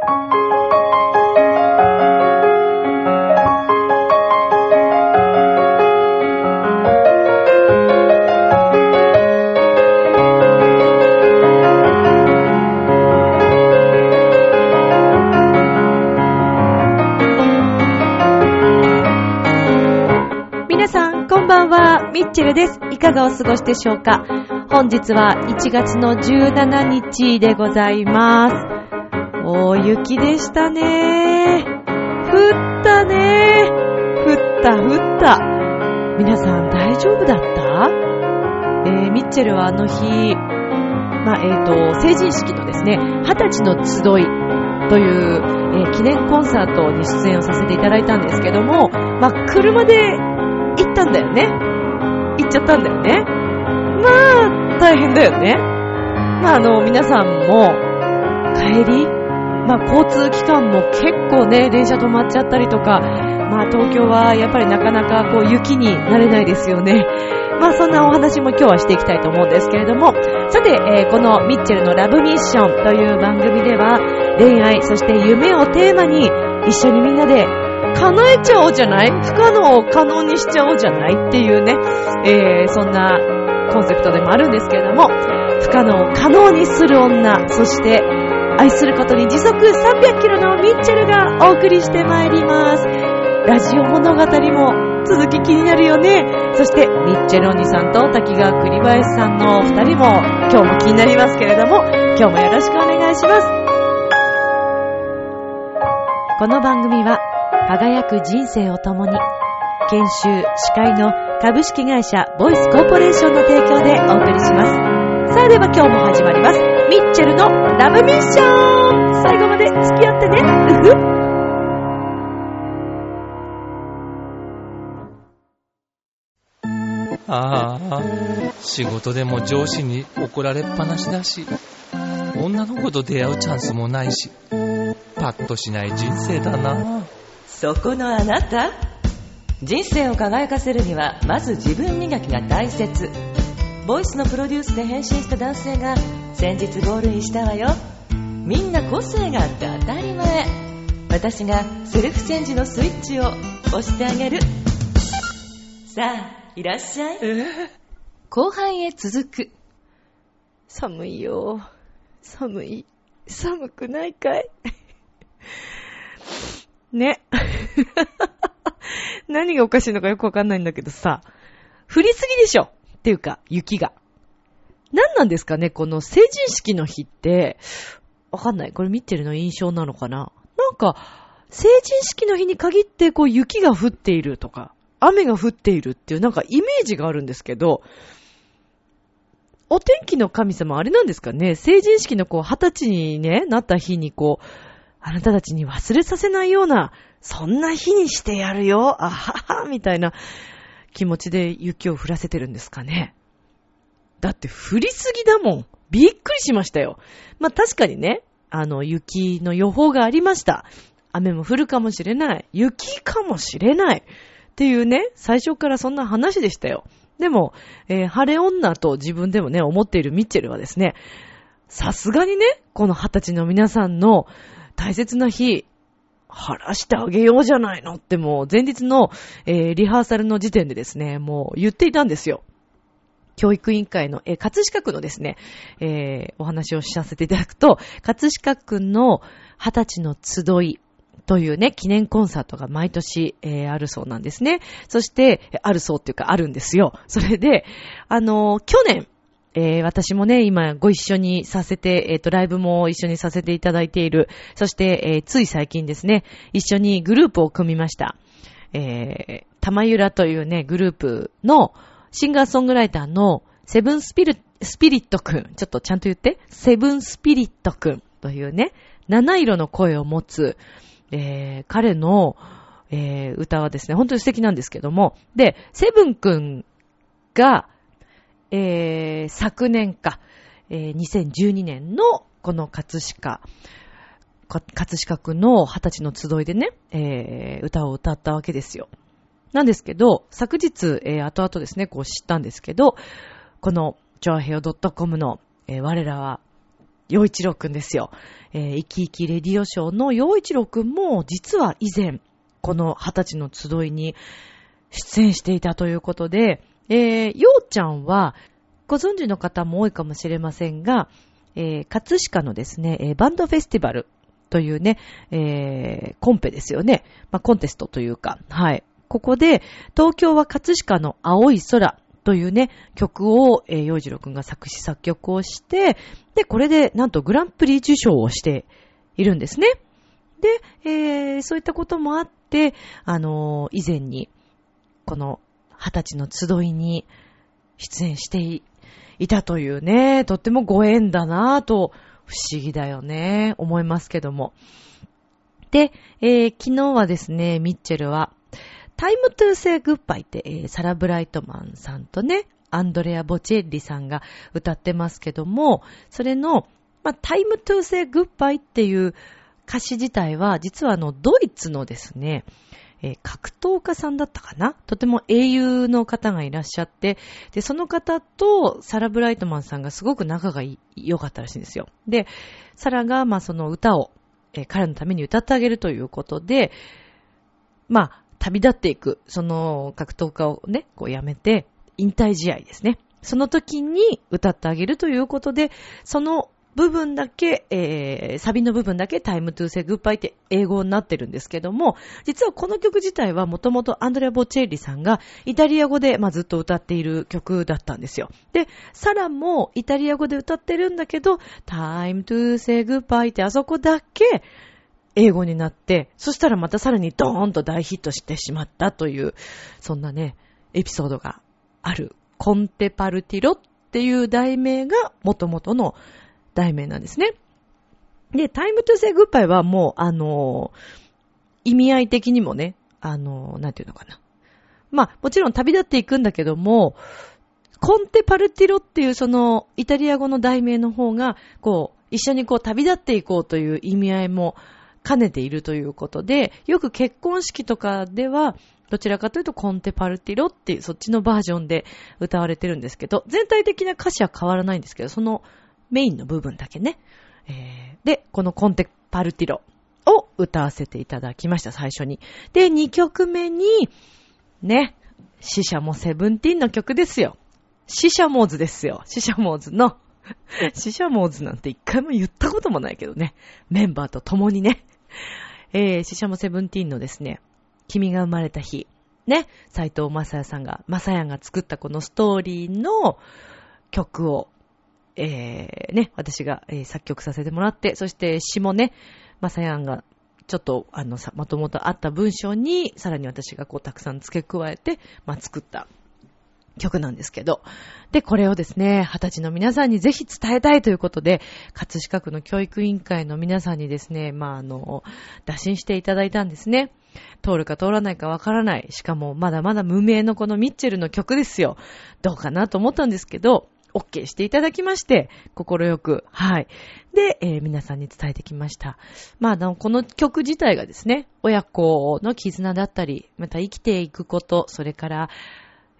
皆さん、こんばんは。ミッチェルです。いかがお過ごしでしょうか？本日は1月の17日でございます。大雪でしたね。降ったね。降った降った。皆さん大丈夫だった？えー、ミッチェルはあの日、まあ、えっ、と、成人式のですね、二十歳の集いという、えー記念コンサートに出演をさせていただいたんですけども、まあ、車で行ったんだよね。行っちゃったんだよね。まあ、大変だよね。まあ、あの、皆さんも、帰り、まあ、交通機関も結構ね、電車止まっちゃったりとか、まあ、東京はやっぱりなかなかこう、雪になれないですよね。まあ、そんなお話も今日はしていきたいと思うんですけれども、さて、えーこのミッチェルのラブミッションという番組では、恋愛、そして夢をテーマに、一緒にみんなで叶えちゃおうじゃない？不可能を可能にしちゃおうじゃない？っていうね、えー、そんなコンセプトでもあるんですけれども、不可能を可能にする女、そして愛することに時速300キロのミッチェルがお送りしてまいります。ラジオ物語も続き気になるよね。そして、ミッチェルお兄さんと滝川栗林さんのお二人も今日も気になりますけれども、今日もよろしくお願いします。この番組は輝く人生を共に研修司会の株式会社ボイスコーポレーションの提供でお送りしますさあでは今日も始まりますミッチェルのラブミッション。最後まで付き合ってね。うふああ、仕事でも上司に怒られっぱなしだし、女の子と出会うチャンスもないし、パッとしない人生だな。そこのあなた。人生を輝かせるにはまず自分磨きが大切。ボイスのプロデュースで変身した男性が先日ゴールインしたわよ。みんな個性があって当たり前。私がセルフチェンジのスイッチを押してあげる。さあいらっしゃい。後半へ続く。寒いよ。寒い。寒くないかい？ね。何がおかしいのかよくわかんないんだけどさ、降りすぎでしょ。っていうか、雪が。何なんですかねこの成人式の日って、わかんない。これ見てるの印象なのかななんか、成人式の日に限ってこう雪が降っているとか、雨が降っているっていうなんかイメージがあるんですけど、お天気の神様あれなんですかね成人式のこう二十歳にね、なった日にこう、あなたたちに忘れさせないような、そんな日にしてやるよ、あはは、みたいな気持ちで雪を降らせてるんですかね。だって降りすぎだもん。びっくりしましたよ。まあ、確かにね、あの、雪の予報がありました。雨も降るかもしれない。雪かもしれない。っていうね、最初からそんな話でしたよ。でも、えー晴れ女と自分でもね、思っているミッチェルはですね、さすがにね、この二十歳の皆さんの大切な日、晴らしてあげようじゃないのってもう前日の、えーリハーサルの時点でですね、もう言っていたんですよ。教育委員会の、えー葛飾区のですね、えーお話をさせていただくと、葛飾区の二十歳の集いというね、記念コンサートが毎年、えーあるそうなんですね。そして、あるそうっていうかあるんですよ。それで、あのー去年、えー私もね、今ご一緒にさせて、えっ、と、ライブも一緒にさせていただいている。そして、えーつい最近ですね、一緒にグループを組みました。えー、玉ゆらというね、グループのシンガーソングライターのセブンスピリスピリットくん。ちょっとちゃんと言って。セブンスピリットくんというね、七色の声を持つ、えー、彼の、えー歌はですね、本当に素敵なんですけども、で、セブンくんが、えー昨年か、えー2012年のこの葛飾、葛飾区の二十歳の集いでね、えー歌を歌ったわけですよ。なんですけど、昨日、えー後々ですね、こう知ったんですけど、この、チョアヘオ .com の、えー我らは、洋一郎くんですよ。えー、生き生きレディオショーの洋一郎くんも、実は以前、この二十歳の集いに出演していたということで、えー、ようちゃんは、ご存知の方も多いかもしれませんが、えー、葛飾のですね、えー、バンドフェスティバルというね、えー、コンペですよね。まあ、コンテストというか、はい。ここで、東京は葛飾の青い空というね、曲を、えー、洋次郎くんが作詞作曲をして、で、これで、なんとグランプリ受賞をしているんですね。で、えー、そういったこともあって、あのー、以前に、この、二十歳の集いに出演していたというね、とってもご縁だなぁと、不思議だよね、思いますけども。で、えー、昨日はですね、ミッチェルは、タイムトゥーセイグッバイって、えー、サラ・ブライトマンさんとね、アンドレア・ボチェッリさんが歌ってますけども、それの、まあ、タイムトゥーセイグッバイっていう歌詞自体は、実はあの、ドイツのですね、えー、格闘家さんだったかな？とても英雄の方がいらっしゃって、で、その方とサラ・ブライトマンさんがすごく仲が良かったらしいんですよ。で、サラが、ま、その歌を、えー、彼のために歌ってあげるということで、まあ、旅立っていく、その格闘家をね、こうやめて、引退試合ですね。その時に歌ってあげるということで、その部分だけ、えー、サビの部分だけ Time to Say Goodbye って英語になってるんですけども、実はこの曲自体はもともとアンドレア・ボチェーリさんがイタリア語で、まあ、ずっと歌っている曲だったんですよ。で、サラもイタリア語で歌ってるんだけど、 Time to Say Goodbye ってあそこだけ英語になって、そしたらまたさらにドーンと大ヒットしてしまったという、そんなね、エピソードがある。コンテパルティロっていう題名が元々の題名なんですね。で、タイムトゥセグッバイはもう、あのー、意味合い的にもね、あのー、なんていうのかな。まあ、もちろん旅立っていくんだけども、コンテパルティロっていうそのイタリア語の題名の方が、こう、一緒にこう旅立っていこうという意味合いも兼ねているということで、よく結婚式とかでは、どちらかというとコンテパルティロっていうそっちのバージョンで歌われてるんですけど、全体的な歌詞は変わらないんですけど、そのメインの部分だけね。えー、で、このコンテパルティロを歌わせていただきました、最初に。で、2曲目に、ね、死者もセブンティーンの曲ですよ。死者モーズですよ。死者モーズの、死者モーズなんて一回も言ったこともないけどね。メンバーと共にね。えー、死者もセブンティーンのですね、君が生まれた日。ね、斎藤正也さんが、正也が作ったこのストーリーの曲をえー、ね、私が、えー、作曲させてもらって、そして詩もね、まさやんが、ちょっと、あの、さ、もともとあった文章に、さらに私がこう、たくさん付け加えて、まあ、作った曲なんですけど。で、これをですね、二十歳の皆さんにぜひ伝えたいということで、葛飾区の教育委員会の皆さんにですね、まあ、あの、打診していただいたんですね。通るか通らないかわからない。しかも、まだまだ無名のこのミッチェルの曲ですよ。どうかなと思ったんですけど、OK していただきまして、心よく、はい。で、えー、皆さんに伝えてきました。まあ、この曲自体がですね、親子の絆だったり、また生きていくこと、それから、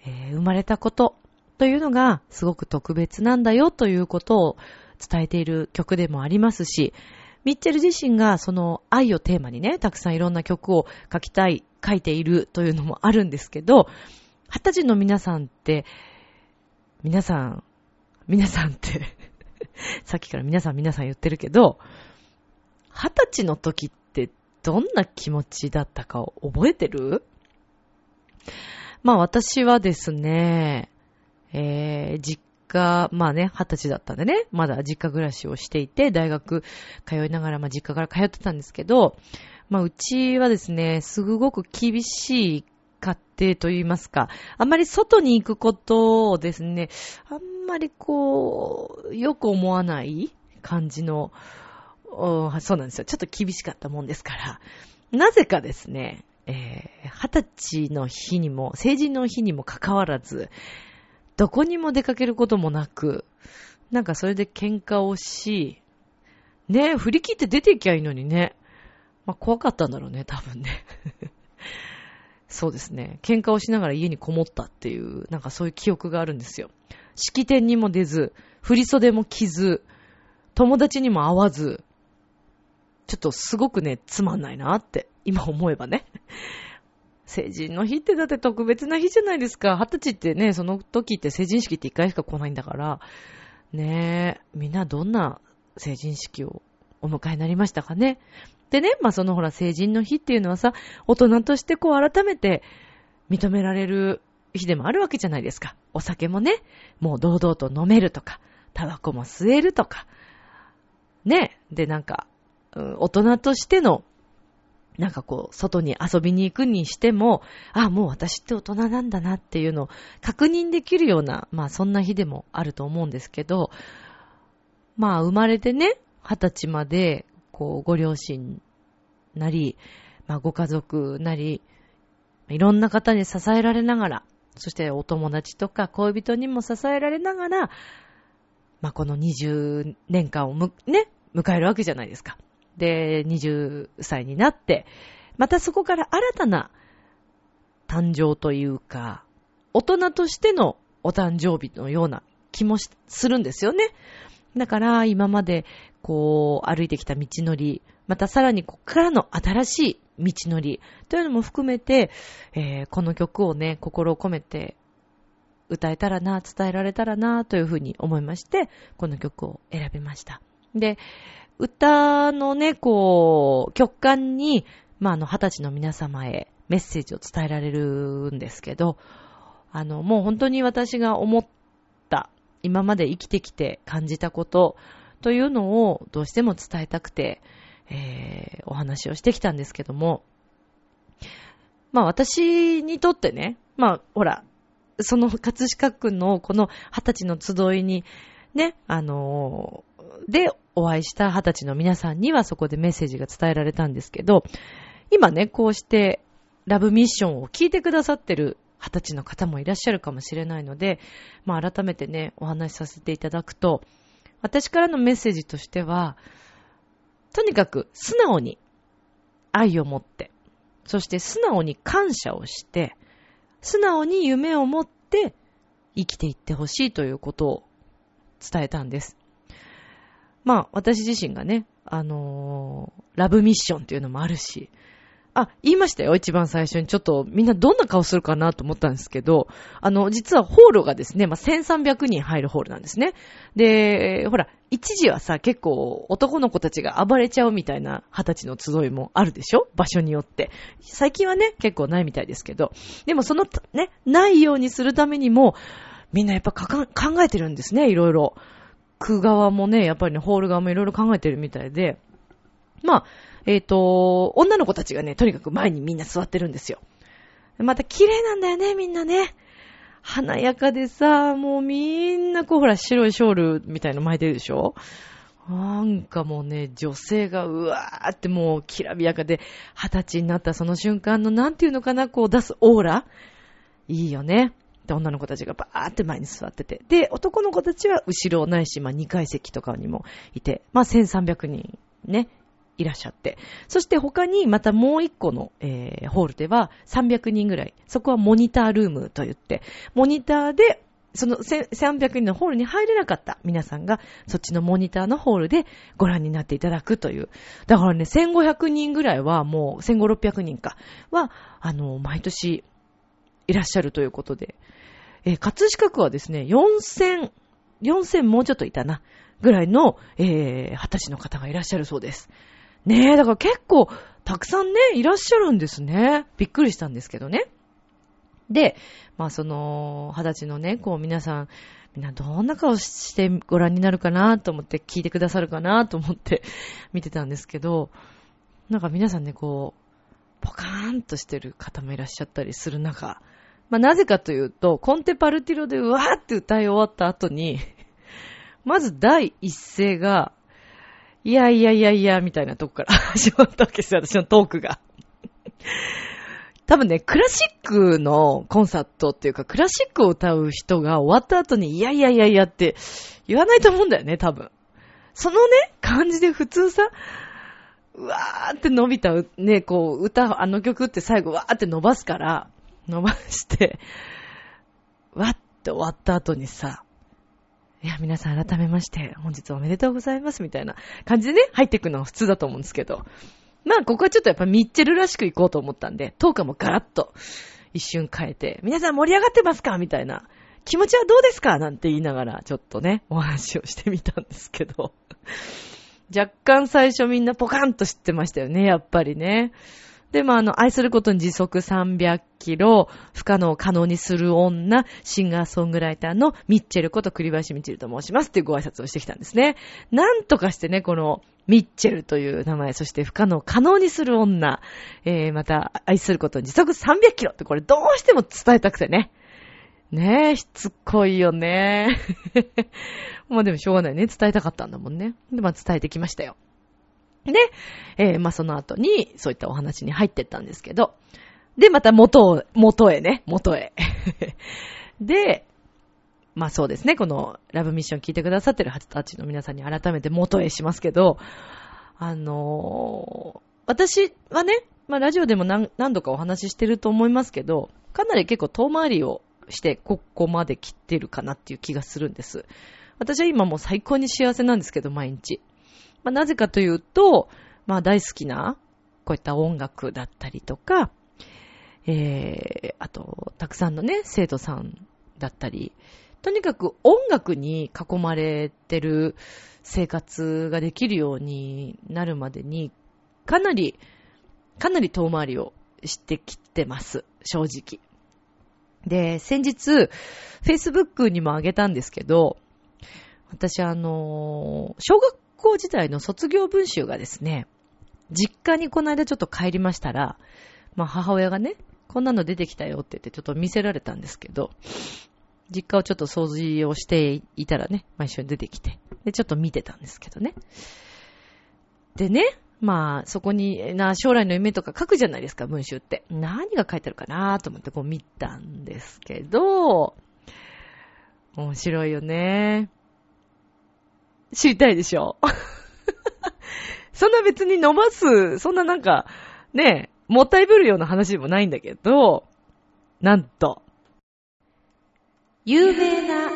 えー、生まれたことというのがすごく特別なんだよということを伝えている曲でもありますし、ミッチェル自身がその愛をテーマにね、たくさんいろんな曲を書きたい、書いているというのもあるんですけど、二十歳の皆さんって、皆さん皆さんって さっきから皆さん皆さん言ってるけど、二十歳の時ってどんな気持ちだったかを覚えてる？まあ私はですね、えー、実家、まあね、二十歳だったんでね、まだ実家暮らしをしていて、大学通いながら、まあ実家から通ってたんですけど、まあうちはですね、すごく厳しい家庭と言いますか、あんまり外に行くことをですね、あんまりこう、よく思わない感じの、そうなんですよ。ちょっと厳しかったもんですから。なぜかですね、えー、二十歳の日にも、成人の日にもかかわらず、どこにも出かけることもなく、なんかそれで喧嘩をし、ね、振り切って出ていきゃいいのにね。まあ、怖かったんだろうね、多分ね。そうですね。喧嘩をしながら家にこもったっていう、なんかそういう記憶があるんですよ。式典にも出ず、振袖も着ず、友達にも会わず、ちょっとすごくね、つまんないなって、今思えばね。成人の日ってだって特別な日じゃないですか。二十歳ってね、その時って成人式って一回しか来ないんだから、ねえ、みんなどんな成人式をお迎えになりましたかね。でね、まあそのほら成人の日っていうのはさ、大人としてこう改めて認められる日でもあるわけじゃないですか。お酒もね、もう堂々と飲めるとか、タバコも吸えるとか、ね、でなんか、うん、大人としてのなんかこう、外に遊びに行くにしても、あ、もう私って大人なんだなっていうのを確認できるような、まあそんな日でもあると思うんですけど、まあ生まれてね、二十歳まで、こう、ご両親なり、まあご家族なり、いろんな方に支えられながら、そしてお友達とか恋人にも支えられながら、まあこの20年間をむ、ね、迎えるわけじゃないですか。で、20歳になって、またそこから新たな誕生というか、大人としてのお誕生日のような気もするんですよね。だから今までこう歩いてきた道のり、またさらにここからの新しい道のりというのも含めて、えー、この曲をね、心を込めて歌えたらな、伝えられたらな、というふうに思いまして、この曲を選びました。で、歌のね、こう、曲間に、まあ、あの、二十歳の皆様へメッセージを伝えられるんですけど、あの、もう本当に私が思った、今まで生きてきて感じたことというのをどうしても伝えたくて、えー、お話をしてきたんですけども、まあ私にとってね、まあほら、その葛飾区のこの二十歳の集いにね、あのー、でお会いした二十歳の皆さんにはそこでメッセージが伝えられたんですけど、今ね、こうしてラブミッションを聞いてくださってる二十歳の方もいらっしゃるかもしれないので、まあ改めてね、お話しさせていただくと、私からのメッセージとしては、とにかく素直に愛を持って、そして素直に感謝をして、素直に夢を持って生きていってほしいということを伝えたんです。まあ、私自身がね、あのー、ラブミッションっていうのもあるし、あ、言いましたよ、一番最初に。ちょっとみんなどんな顔するかなと思ったんですけど、あの、実はホールがですね、まあ、1300人入るホールなんですね。で、ほら、一時はさ、結構男の子たちが暴れちゃうみたいな二十歳の集いもあるでしょ？場所によって。最近はね、結構ないみたいですけど。でもそのね、ないようにするためにも、みんなやっぱ考えてるんですね、いろいろ。区側もね、やっぱりね、ホール側もいろいろ考えてるみたいで、まあ、えっ、ー、と、女の子たちがね、とにかく前にみんな座ってるんですよ。また綺麗なんだよね、みんなね。華やかでさ、もうみんなこうほら白いショールみたいの巻いてるでしょなんかもうね、女性がうわーってもうきらびやかで、二十歳になったその瞬間のなんていうのかな、こう出すオーラいいよね。で、女の子たちがバーって前に座ってて。で、男の子たちは後ろないし、まあ2階席とかにもいて、まあ1300人ね、いらっしゃって。そして他にまたもう一個の、えー、ホールでは300人ぐらい。そこはモニタールームと言って、モニターでその300人のホールに入れなかった皆さんが、そっちのモニターのホールでご覧になっていただくという。だからね、1500人ぐらいはもう、1500、600人か、は、あの、毎年いらっしゃるということで、えー、葛飾区はですね、4000、4000もうちょっといたな、ぐらいの、えー、二十歳の方がいらっしゃるそうです。ねえ、だから結構、たくさんね、いらっしゃるんですね。びっくりしたんですけどね。で、まあその、二十歳のね、こう皆さん、みんなどんな顔してご覧になるかなと思って聞いてくださるかなと思って 見てたんですけど、なんか皆さんね、こう、ポカーンとしてる方もいらっしゃったりする中、まあ、なぜかというと、コンテパルティロでうわーって歌い終わった後に、まず第一声が、いやいやいやいや、みたいなとこから 始まったわけですよ、私のトークが。多分ね、クラシックのコンサートっていうか、クラシックを歌う人が終わった後に、いやいやいやいやって言わないと思うんだよね、多分。そのね、感じで普通さ、うわーって伸びた、ね、こう、歌、あの曲って最後わーって伸ばすから、伸ばして、わって終わった後にさ、いや、皆さん改めまして、本日おめでとうございます、みたいな感じでね、入っていくのは普通だと思うんですけど。まあ、ここはちょっとやっぱミッチェルらしく行こうと思ったんで、トークもガラッと一瞬変えて、皆さん盛り上がってますかみたいな。気持ちはどうですかなんて言いながら、ちょっとね、お話をしてみたんですけど。若干最初みんなポカンと知ってましたよね、やっぱりね。で、まあ、の、愛することに時速300キロ、不可能を可能にする女、シンガーソングライターのミッチェルこと栗林ミッチェルと申しますっていうご挨拶をしてきたんですね。なんとかしてね、このミッチェルという名前、そして不可能を可能にする女、えー、また、愛することに時速300キロってこれどうしても伝えたくてね。ねえ、しつこいよね。まあでもしょうがないね。伝えたかったんだもんね。で、まあ伝えてきましたよ。で、えー、まあその後に、そういったお話に入ってったんですけど、で、また元を、元へね、元へ。で、まあそうですね、このラブミッション聞いてくださってるたちの皆さんに改めて元へしますけど、あのー、私はね、まあラジオでも何何度かお話ししてると思いますけど、かなり結構遠回りをしてここまで来てるかなっていう気がするんです。私は今もう最高に幸せなんですけど、毎日。まあ、なぜかというと、まあ、大好きな、こういった音楽だったりとか、えー、あと、たくさんのね、生徒さんだったり、とにかく音楽に囲まれてる生活ができるようになるまでに、かなり、かなり遠回りをしてきてます、正直。で、先日、Facebook にもあげたんですけど、私あの小学校時代の卒業文集がですね、実家にこの間ちょっと帰りましたら、まあ母親がね、こんなの出てきたよって言ってちょっと見せられたんですけど、実家をちょっと掃除をしていたらね、まあ一緒に出てきて、で、ちょっと見てたんですけどね。でね、まあ、そこに、な、将来の夢とか書くじゃないですか、文集って。何が書いてあるかなと思ってこう見たんですけど、面白いよね。知りたいでしょ？そんな別に飲ます、そんななんか、ね、もったいぶるような話でもないんだけど、なんと、有名な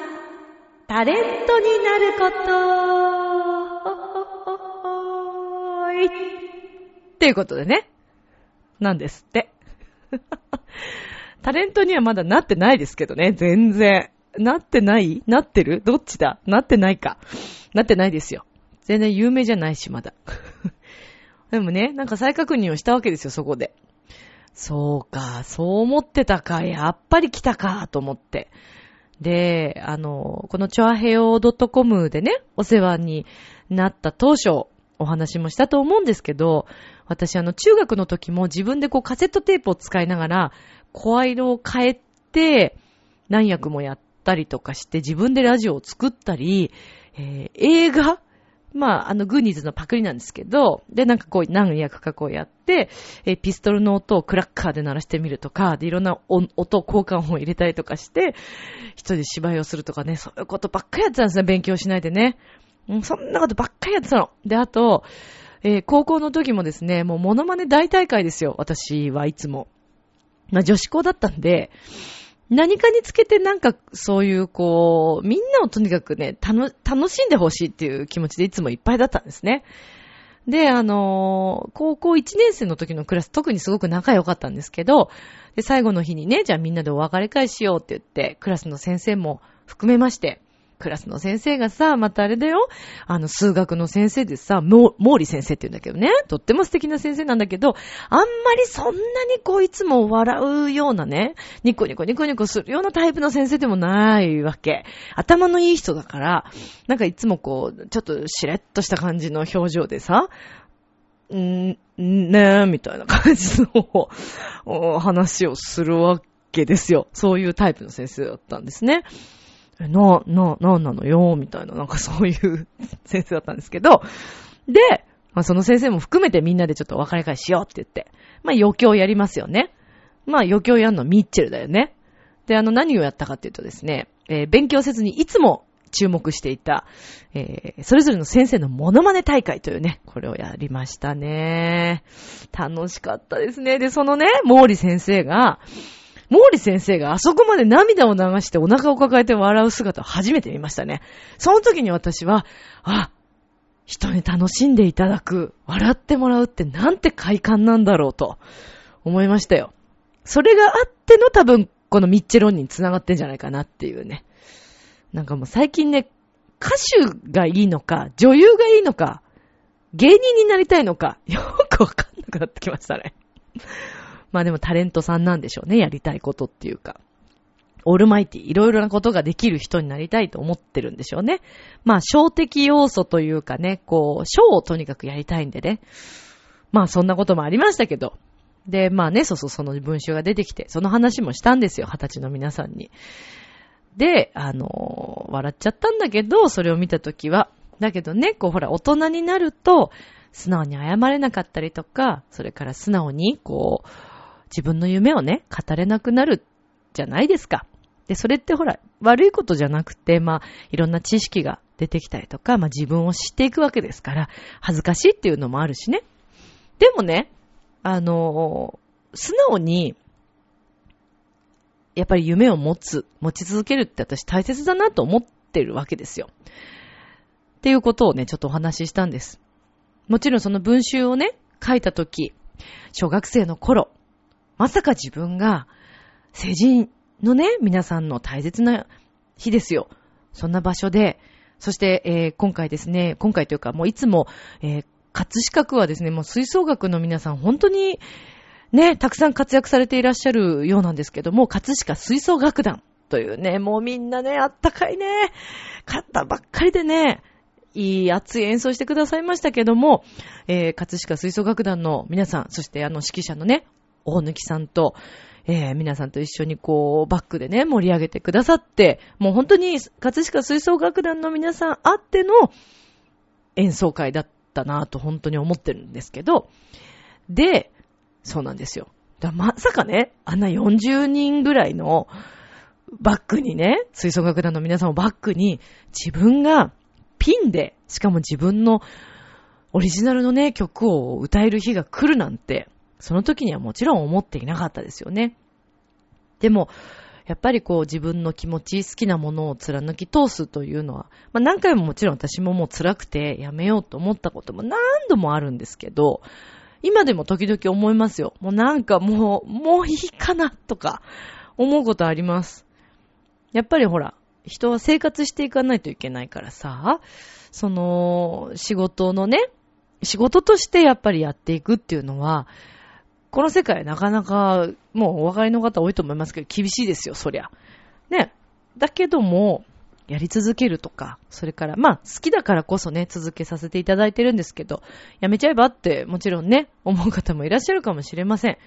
タレントになることっていうことでね。なんですって。タレントにはまだなってないですけどね、全然。なってない？なってる？どっちだ？なってないか。なってないですよ。全然有名じゃないし、まだ。でもね、なんか再確認をしたわけですよ、そこで。そうか、そう思ってたか、やっぱり来たか、と思って。で、あの、このチョアヘオ .com でね、お世話になった当初、お話もしたと思うんですけど、私あの、中学の時も自分でこうカセットテープを使いながら、声色を変えて、何役もやったりとかして、自分でラジオを作ったり、えー、映画まあ、あの、グーニーズのパクリなんですけど、で、なんかこう、何役かこうやって、え、ピストルの音をクラッカーで鳴らしてみるとか、で、いろんな音、交換音を入れたりとかして、一人で芝居をするとかね、そういうことばっかりやってたんですね、勉強しないでね。うん、そんなことばっかりやってたの。で、あと、えー、高校の時もですね、もうモノマネ大大会ですよ、私はいつも。まあ、女子校だったんで、何かにつけてなんかそういうこう、みんなをとにかくね、楽、楽しんでほしいっていう気持ちでいつもいっぱいだったんですね。で、あのー、高校1年生の時のクラス特にすごく仲良かったんですけど、で、最後の日にね、じゃあみんなでお別れ会しようって言って、クラスの先生も含めまして、クラスの先生がさ、またあれだよ。あの、数学の先生でさ、モーリ先生って言うんだけどね。とっても素敵な先生なんだけど、あんまりそんなにこういつも笑うようなね、ニコニコニコニコするようなタイプの先生でもないわけ。頭のいい人だから、なんかいつもこう、ちょっとしれっとした感じの表情でさ、んー、ねえ、みたいな感じの話をするわけですよ。そういうタイプの先生だったんですね。な、な、なんなのよ、みたいな、なんかそういう 先生だったんですけど、で、まあ、その先生も含めてみんなでちょっと別れ会しようって言って、まあ余興やりますよね。まあ余興やんのミッチェルだよね。で、あの何をやったかっていうとですね、えー、勉強せずにいつも注目していた、えー、それぞれの先生のモノマネ大会というね、これをやりましたね。楽しかったですね。で、そのね、毛利先生が、毛利先生があそこまで涙を流してお腹を抱えて笑う姿を初めて見ましたね。その時に私は、あ、人に楽しんでいただく、笑ってもらうってなんて快感なんだろうと思いましたよ。それがあっての多分、このミッチェロンに繋がってんじゃないかなっていうね。なんかもう最近ね、歌手がいいのか、女優がいいのか、芸人になりたいのか、よくわかんなくなってきましたね。まあでもタレントさんなんでしょうね、やりたいことっていうか。オールマイティ、いろいろなことができる人になりたいと思ってるんでしょうね。まあ、小的要素というかね、こう、ショーをとにかくやりたいんでね。まあ、そんなこともありましたけど。で、まあね、そうそう、その文集が出てきて、その話もしたんですよ、二十歳の皆さんに。で、あの、笑っちゃったんだけど、それを見たときは。だけどね、こう、ほら、大人になると、素直に謝れなかったりとか、それから素直に、こう、自分の夢をね、語れなくなるじゃないですか。で、それってほら、悪いことじゃなくて、まあ、いろんな知識が出てきたりとか、まあ自分を知っていくわけですから、恥ずかしいっていうのもあるしね。でもね、あの、素直に、やっぱり夢を持つ、持ち続けるって私大切だなと思ってるわけですよ。っていうことをね、ちょっとお話ししたんです。もちろんその文集をね、書いたとき、小学生の頃、まさか自分が成人のね、皆さんの大切な日ですよ。そんな場所で、そして、えー、今回ですね、今回というか、もういつも、えー、葛飾区はですね、もう吹奏楽の皆さん、本当に、ね、たくさん活躍されていらっしゃるようなんですけども、葛飾吹奏楽団というね、もうみんなね、あったかいね、方ばっかりでね、いい熱い演奏してくださいましたけども、えー、葛飾吹奏楽団の皆さん、そしてあの指揮者のね、大貫さんと、えー、皆さんと一緒にこう、バックでね、盛り上げてくださって、もう本当に、葛飾吹奏楽団の皆さんあっての演奏会だったなぁと本当に思ってるんですけど、で、そうなんですよ。まさかね、あんな40人ぐらいのバックにね、吹奏楽団の皆さんをバックに、自分がピンで、しかも自分のオリジナルのね、曲を歌える日が来るなんて、その時にはもちろん思っていなかったですよね。でも、やっぱりこう自分の気持ち、好きなものを貫き通すというのは、まあ何回ももちろん私ももう辛くてやめようと思ったことも何度もあるんですけど、今でも時々思いますよ。もうなんかもう、もういいかなとか思うことあります。やっぱりほら、人は生活していかないといけないからさ、その仕事のね、仕事としてやっぱりやっていくっていうのは、この世界なかなか、もうお分かりの方多いと思いますけど、厳しいですよ、そりゃ。ね。だけども、やり続けるとか、それから、まあ、好きだからこそね、続けさせていただいてるんですけど、やめちゃえばって、もちろんね、思う方もいらっしゃるかもしれません。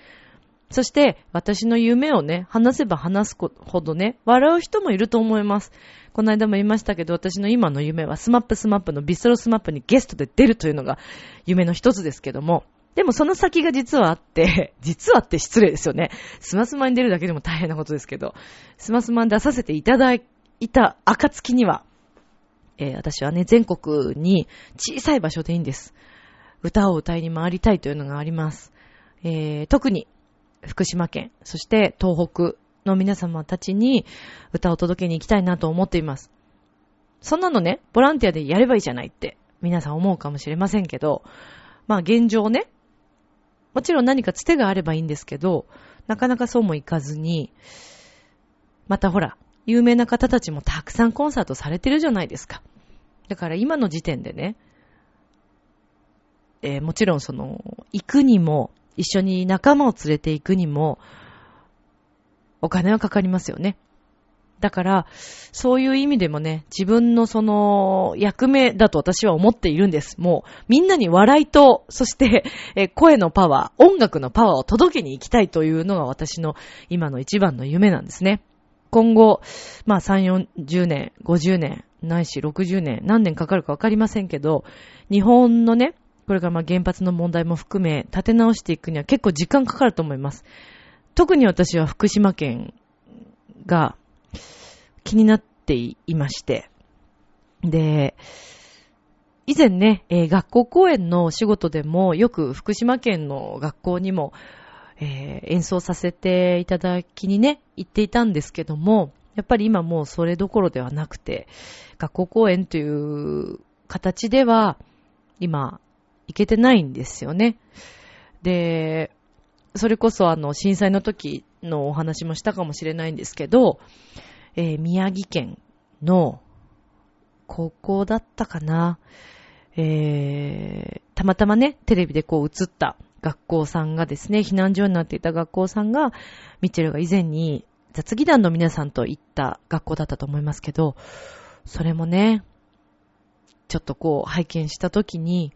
そして、私の夢をね、話せば話すほどね、笑う人もいると思います。この間も言いましたけど、私の今の夢は、スマップスマップのビストロスマップにゲストで出るというのが夢の一つですけども、でもその先が実はあって、実はって失礼ですよね。スマスマに出るだけでも大変なことですけど、スマスマに出させていただいた暁には、えー、私はね、全国に小さい場所でいいんです。歌を歌いに回りたいというのがあります。えー、特に福島県、そして東北の皆様たちに歌を届けに行きたいなと思っています。そんなのね、ボランティアでやればいいじゃないって皆さん思うかもしれませんけど、まあ現状ね、もちろん何かつてがあればいいんですけど、なかなかそうもいかずに、またほら、有名な方たちもたくさんコンサートされてるじゃないですか。だから今の時点でね、えー、もちろんその、行くにも、一緒に仲間を連れて行くにも、お金はかかりますよね。だから、そういう意味でもね、自分のその役目だと私は思っているんです。もう、みんなに笑いと、そして、え声のパワー、音楽のパワーを届けに行きたいというのが私の今の一番の夢なんですね。今後、まあ3、40年、50年、ないし60年、何年かかるかわかりませんけど、日本のね、これからまあ原発の問題も含め、立て直していくには結構時間かかると思います。特に私は福島県が、気になっていまして。で、以前ね、えー、学校公演のお仕事でもよく福島県の学校にも、えー演奏させていただきにね、行っていたんですけども、やっぱり今もうそれどころではなくて、学校公演という形では、今、行けてないんですよね。で、それこそあの、震災の時のお話もしたかもしれないんですけど、えー宮城県の高校だったかな。えー、たまたまね、テレビでこう映った学校さんがですね、避難所になっていた学校さんが、ミッチェルが以前に雑技団の皆さんと行った学校だったと思いますけど、それもね、ちょっとこう拝見したときに、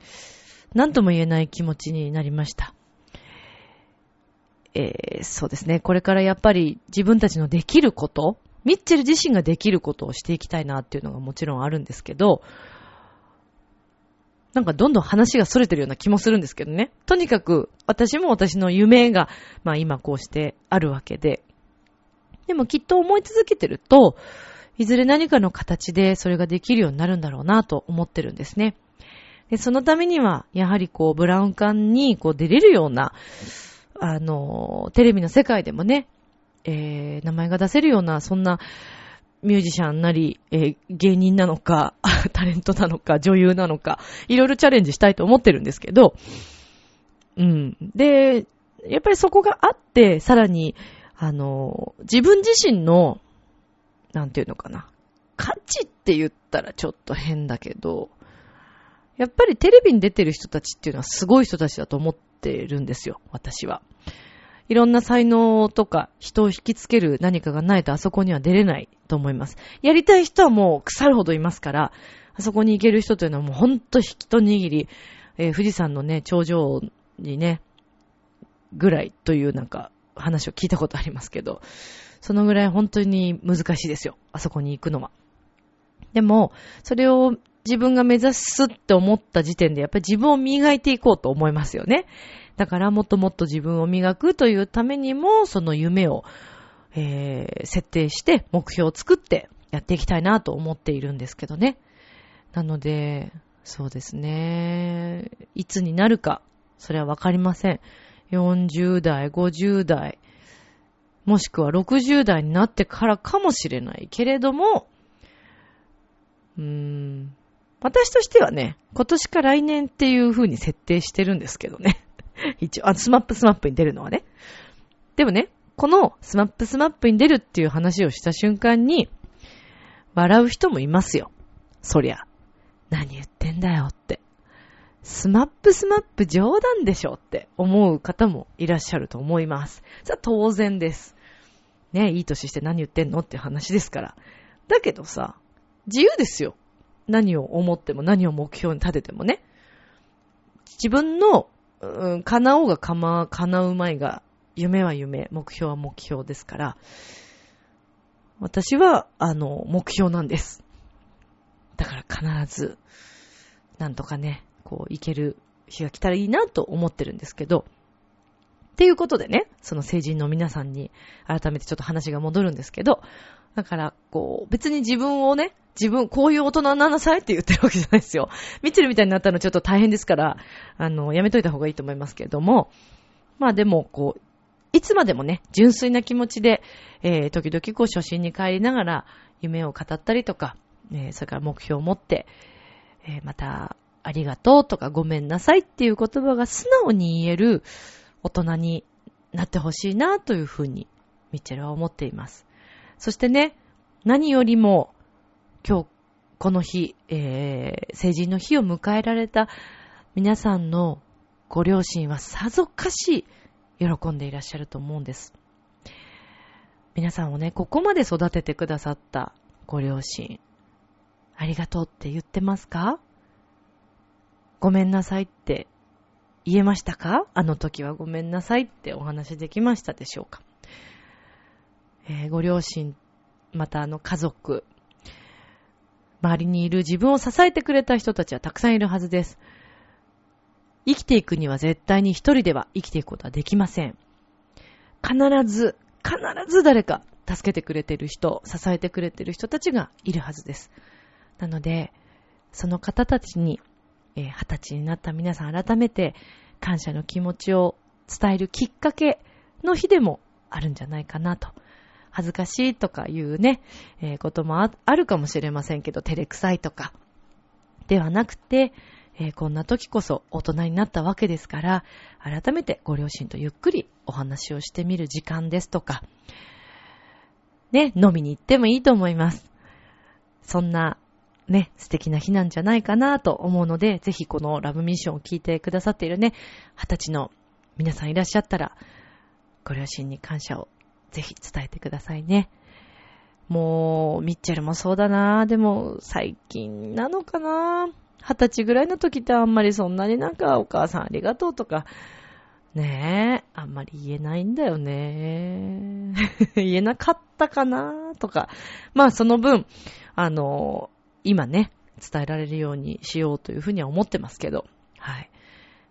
何とも言えない気持ちになりました。えー、そうですね。これからやっぱり自分たちのできること、ミッチェル自身ができることをしていきたいなっていうのがもちろんあるんですけど、なんかどんどん話が逸れてるような気もするんですけどね。とにかく私も私の夢が、まあ今こうしてあるわけで。でもきっと思い続けてると、いずれ何かの形でそれができるようになるんだろうなと思ってるんですね。でそのためには、やはりこう、ブラウン管にこう出れるような、あの、テレビの世界でもね、えー、名前が出せるような、そんなミュージシャンなり、えー芸人なのか、タレントなのか、女優なのか、いろいろチャレンジしたいと思ってるんですけど、うん。で、やっぱりそこがあって、さらに、あの、自分自身の、なんていうのかな、価値って言ったらちょっと変だけど、やっぱりテレビに出てる人たちっていうのはすごい人たちだと思ってるんですよ、私は。いろんな才能とか人を引きつける何かがないとあそこには出れないと思います。やりたい人はもう腐るほどいますから、あそこに行ける人というのはもうほんと一握り、えー富士山のね、頂上にね、ぐらいというなんか話を聞いたことありますけど、そのぐらい本当に難しいですよ。あそこに行くのは。でも、それを自分が目指すって思った時点で、やっぱり自分を磨いていこうと思いますよね。だからもっともっと自分を磨くというためにも、その夢を、えー設定して、目標を作ってやっていきたいなと思っているんですけどね。なので、そうですね。いつになるか、それはわかりません。40代、50代、もしくは60代になってからかもしれないけれども、うーん、私としてはね、今年か来年っていう風に設定してるんですけどね。一応、あの、スマップスマップに出るのはね。でもね、このスマップスマップに出るっていう話をした瞬間に、笑う人もいますよ。そりゃ。何言ってんだよって。スマップスマップ冗談でしょって思う方もいらっしゃると思います。それは当然です。ね、いい年して何言ってんのって話ですから。だけどさ、自由ですよ。何を思っても何を目標に立ててもね。自分の、うん、叶おうがかま叶うまいが、夢は夢、目標は目標ですから、私は、あの、目標なんです。だから必ず、なんとかね、こう、いける日が来たらいいなと思ってるんですけど、っていうことでね、その成人の皆さんに改めてちょっと話が戻るんですけど、だから、こう、別に自分をね、自分、こういう大人になんなさいって言ってるわけじゃないですよ。ミッチェルみたいになったのちょっと大変ですから、あの、やめといた方がいいと思いますけれども、まあでも、こう、いつまでもね、純粋な気持ちで、えー、時々こう初心に帰りながら夢を語ったりとか、えーそれから目標を持って、えーまた、ありがとうとかごめんなさいっていう言葉が素直に言える大人になってほしいなというふうに、ミッチェルは思っています。そしてね、何よりも、今日、この日、えー、成人の日を迎えられた皆さんのご両親はさぞかし喜んでいらっしゃると思うんです。皆さんをね、ここまで育ててくださったご両親、ありがとうって言ってますか？ごめんなさいって言えましたか？あの時はごめんなさいってお話できましたでしょうか、えーご両親、またあの家族、周りにいる自分を支えてくれた人たちはたくさんいるはずです。生きていくには絶対に一人では生きていくことはできません。必ず、必ず誰か助けてくれてる人、支えてくれてる人たちがいるはずです。なので、その方たちに、えー二十歳になった皆さん改めて感謝の気持ちを伝えるきっかけ、の日でもあるんじゃないかなと。恥ずかしいとかいうね、えー、こともああるかもしれませんけど、照れくさいとか。ではなくて、えー、こんな時こそ大人になったわけですから、改めてご両親とゆっくりお話をしてみる時間ですとか、ね、飲みに行ってもいいと思います。そんな、ね、素敵な日なんじゃないかなと思うので、ぜひこのラブミッションを聞いてくださっているね、二十歳の皆さんいらっしゃったら、ご両親に感謝をぜひ伝えてくださいね。もう、ミッチェルもそうだなでも、最近なのかな二十歳ぐらいの時ってあんまりそんなになんかお母さんありがとうとか、ねえ、あんまり言えないんだよね。言えなかったかなとか。まあその分、あの、今ね、伝えられるようにしようというふうには思ってますけど。はい。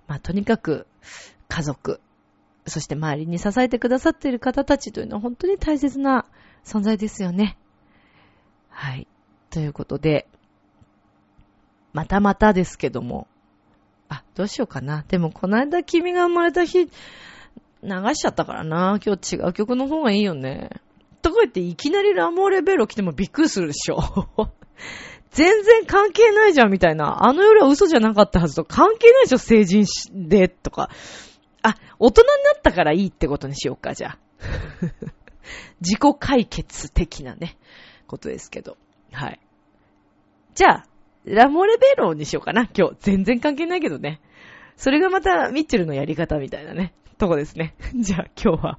まあとにかく、家族、そして周りに支えてくださっている方たちというのは本当に大切な存在ですよね。はい。ということで、またまたですけども、あ、どうしようかな。でもこの間君が生まれた日、流しちゃったからな。今日違う曲の方がいいよね。とか言っていきなりラモーレベロ来てもびっくりするでしょ。全然関係ないじゃんみたいな。あの夜は嘘じゃなかったはずと関係ないでしょ、成人しで、とか。あ、大人になったからいいってことにしようか、じゃあ。自己解決的なね、ことですけど。はい。じゃあ、ラモレベローにしようかな、今日。全然関係ないけどね。それがまたミッチェルのやり方みたいなね、とこですね。じゃあ今日は、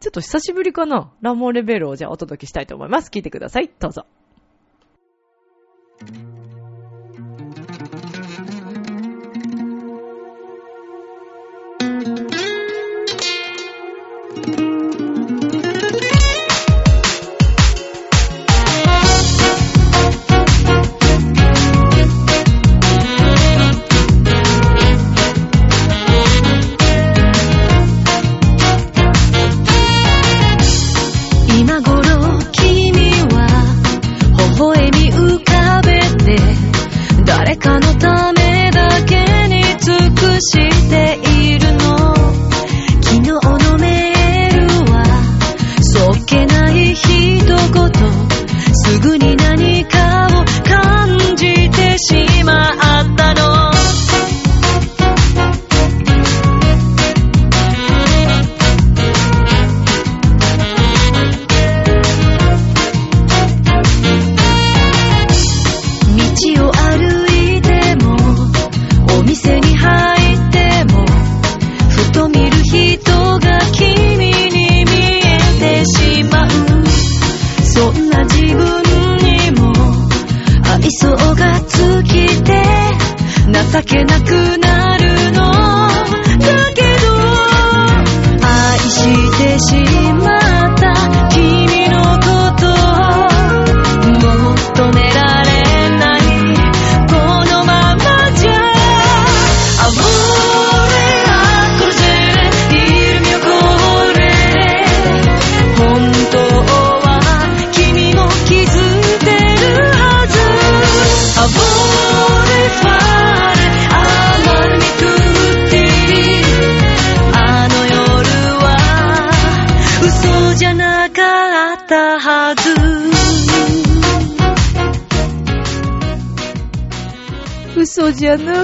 ちょっと久しぶりかな。ラモレベロをじゃあお届けしたいと思います。聞いてください。どうぞ。じゃな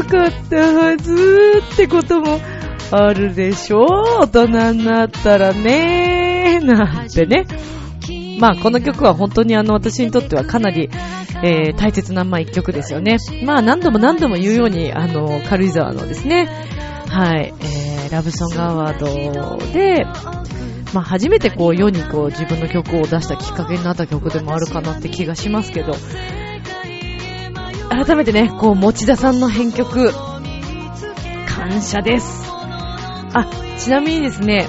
かったはずってこともあるでしょ大人になったらねなんてね。まあこの曲は本当にあの私にとってはかなり、えー、大切なまあ一曲ですよね。まあ何度も何度も言うようにあの軽井沢のですね、はい、えー、ラブソングアワードで、まあ初めてこう世にこう自分の曲を出したきっかけになった曲でもあるかなって気がしますけど、改めてね、こう、持田さんの編曲、感謝です。あ、ちなみにですね、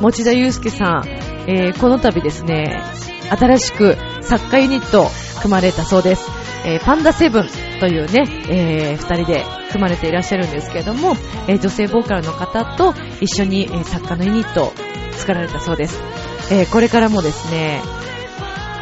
持田祐介さん、えー、この度ですね、新しく作家ユニット組まれたそうです。えー、パンダセブンというね、えー、二人で組まれていらっしゃるんですけれども、えー、女性ボーカルの方と一緒に、えー、作家のユニットを作られたそうです。えー、これからもですね、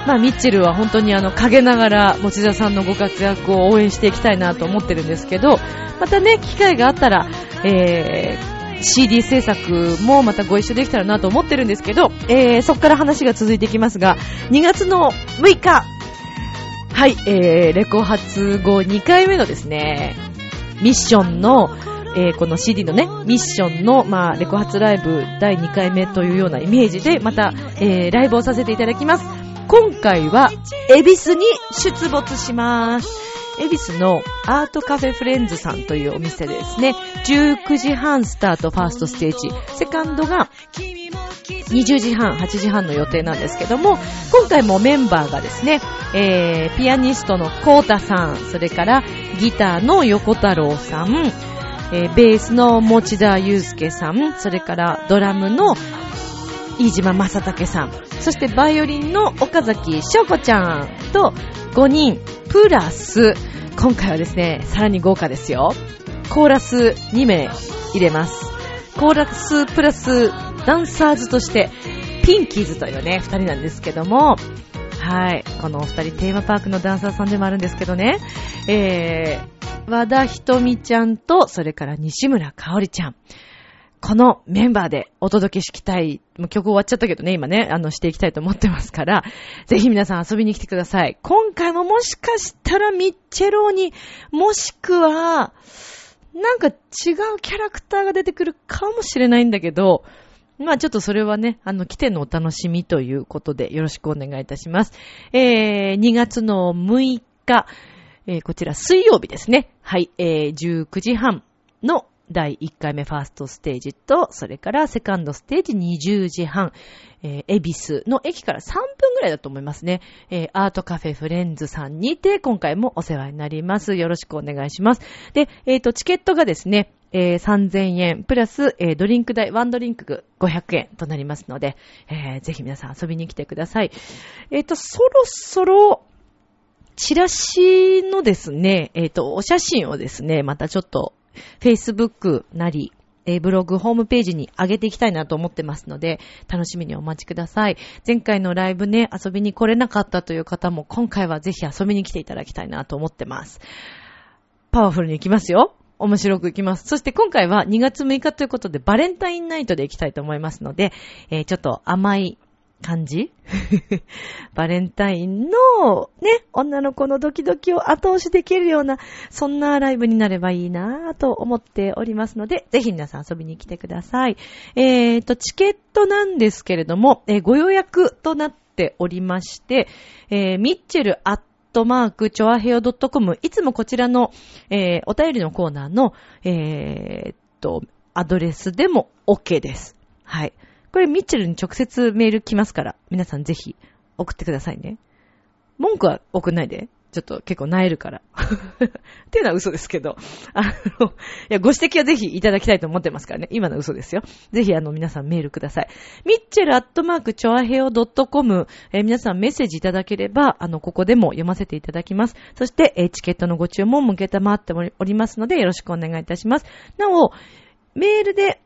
まあ、ミッチェルは本当にあの、陰ながら、持田さんのご活躍を応援していきたいなと思ってるんですけど、またね、機会があったら、えー CD 制作もまたご一緒できたらなと思ってるんですけど、えー、そこから話が続いていきますが、2月の6日、はい、えー、レコ発後2回目のですね、ミッションの、えー、この CD のね、ミッションの、まあ、レコ発ライブ第2回目というようなイメージで、また、えー、ライブをさせていただきます。今回は、エビスに出没します。エビスのアートカフェフレンズさんというお店ですね、19時半スタートファーストステージ、セカンドが20時半、8時半の予定なんですけども、今回もメンバーがですね、えー、ピアニストのコータさん、それからギターの横太郎さん、えー、ベースの持田祐介さん、それからドラムの飯島正武さん、そしてバイオリンの岡崎翔子ちゃんと5人、プラス、今回はですね、さらに豪華ですよ。コーラス2名入れます。コーラスプラスダンサーズとして、ピンキーズというね、二人なんですけども、はい。このお二人テーマパークのダンサーさんでもあるんですけどね、えー、和田ひとみちゃんと、それから西村かおりちゃん。このメンバーでお届けしきたい、もう曲終わっちゃったけどね、今ね、あの、していきたいと思ってますから、ぜひ皆さん遊びに来てください。今回ももしかしたらミッチェローに、もしくは、なんか違うキャラクターが出てくるかもしれないんだけど、まあちょっとそれはね、あの、来てのお楽しみということでよろしくお願いいたします。えー、2月の6日、えー、こちら水曜日ですね。はい、えー、19時半の第1回目ファーストステージと、それからセカンドステージ20時半、えー、エビスの駅から3分ぐらいだと思いますね。えー、アートカフェフレンズさんにて、今回もお世話になります。よろしくお願いします。で、えっ、ー、と、チケットがですね、えー、3000円、プラス、えー、ドリンク代、ワンドリンク500円となりますので、えー、ぜひ皆さん遊びに来てください。えっ、と、そろそろ、チラシのですね、えっ、と、お写真をですね、またちょっと Facebook なり、え、ブログ、ホームページに上げていきたいなと思ってますので、楽しみにお待ちください。前回のライブね、遊びに来れなかったという方も、今回はぜひ遊びに来ていただきたいなと思ってます。パワフルに行きますよ。面白く行きます。そして今回は2月6日ということで、バレンタインナイトで行きたいと思いますので、えー、ちょっと甘い感じ？バレンタインのね、女の子のドキドキを後押しできるような、そんなライブになればいいなぁと思っておりますので、ぜひ皆さん遊びに来てください。えーと、チケットなんですけれども、えー、ご予約となっておりまして、えー、ミッチェルアットマーク、チョアヘオ .com、いつもこちらの、えー、お便りのコーナーの、えー、と、アドレスでも OK です。はい。これミッチェルに直接メール来ますから、皆さんぜひ送ってくださいね。文句は送んないで。ちょっと結構萎えるから。っていうのは嘘ですけど。あの、いや、ご指摘はぜひいただきたいと思ってますからね。今の嘘ですよ。ぜひあの皆さんメールください。ミッチェルアットマークチョアヘオ .com、えー、皆さんメッセージいただければ、あの、ここでも読ませていただきます。そして、えー、チケットのご注文も受けたまっておりますので、よろしくお願いいたします。なお、メールで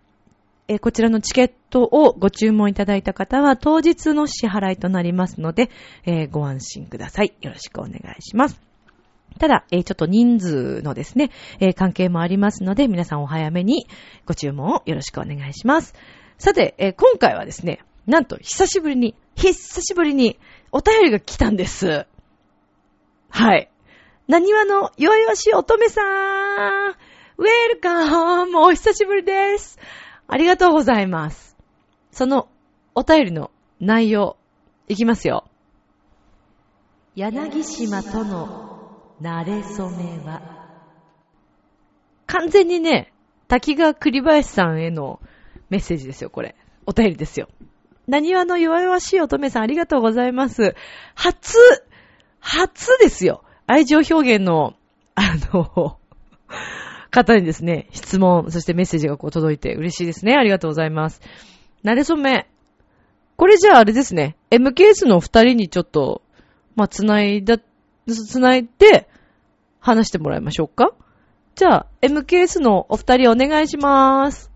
えこちらのチケットをご注文いただいた方は当日の支払いとなりますので、え、ご安心ください。よろしくお願いします。ただ、え、ちょっと人数のですね、え、関係もありますので、皆さんお早めにご注文をよろしくお願いします。さて、え、今回はですね、なんと久しぶりに、久しぶりにお便りが来たんです。はい。何話の弱々しい乙女さんウェルカムお久しぶりです。ありがとうございます。そのお便りの内容、いきますよ。柳島との慣れ初めは、完全にね、滝川栗林さんへのメッセージですよ、これ。お便りですよ。何話の弱々しい乙女さんありがとうございます。初、初ですよ。愛情表現の、あの、方にですね、質問、そしてメッセージがこう届いて嬉しいですね。ありがとうございます。なれそめ。これじゃああれですね。MKS のお二人にちょっと、まあ、繋いだ、つないで、話してもらいましょうか。じゃあ、MKS のお二人お願いしまーす。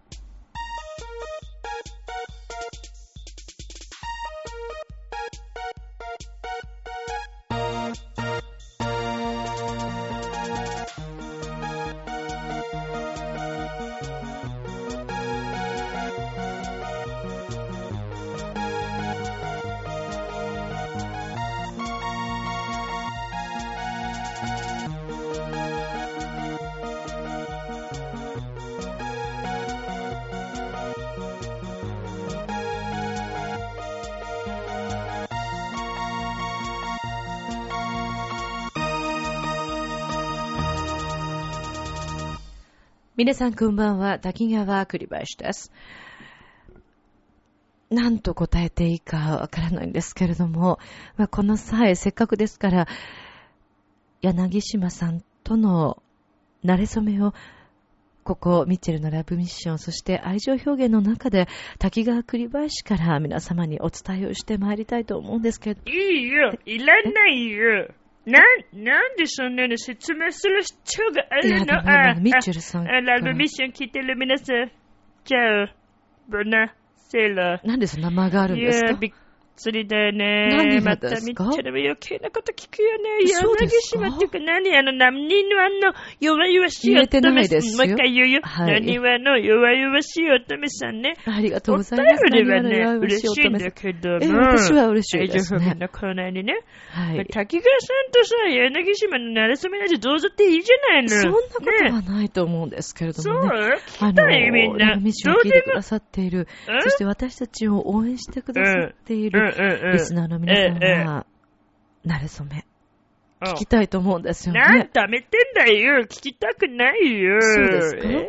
皆さんこんばんは、滝川栗林です。なんと答えていいかわからないんですけれども、まあ、この際、せっかくですから、柳島さんとの馴れ初めを、ここ、ミッチェルのラブミッション、そして愛情表現の中で、滝川栗林から皆様にお伝えをしてまいりたいと思うんですけど、いいよ、いらないよ。なん、なんでそんなの説明する必要があるの？でも今、ミッチェルさんあ、あラブミッション聞いてる皆さん。じゃあ、ボナ、セーラー。なんでそんな間があるんですかいや、びっくりだよね。またみっちゃんも余計なこと聞くよね。そうですか？柳島っていうか何あの、何のあの、弱々しい乙女ないですよもう一回言うよ。はい何はの弱々しい乙女さんね。ありがとうおございます。便りはね、嬉しいんだおけども。え私は嬉しいですね愛情表現のコーナーにね。はい。滝川さんとさ、柳島の慣れ初めなしどうぞっていいじゃないの。そんなことねはないと思うんですけれどそう？もね。聞きたいみんな。どうでもくだ。さっている、うん？そして私たちを応援してくださっていうんうんるうんリスナーの皆さんええが、慣れ初め、うん聞きたいと思うんですよなんね。ためてんだよ。聞きたくないよ。そうですか？え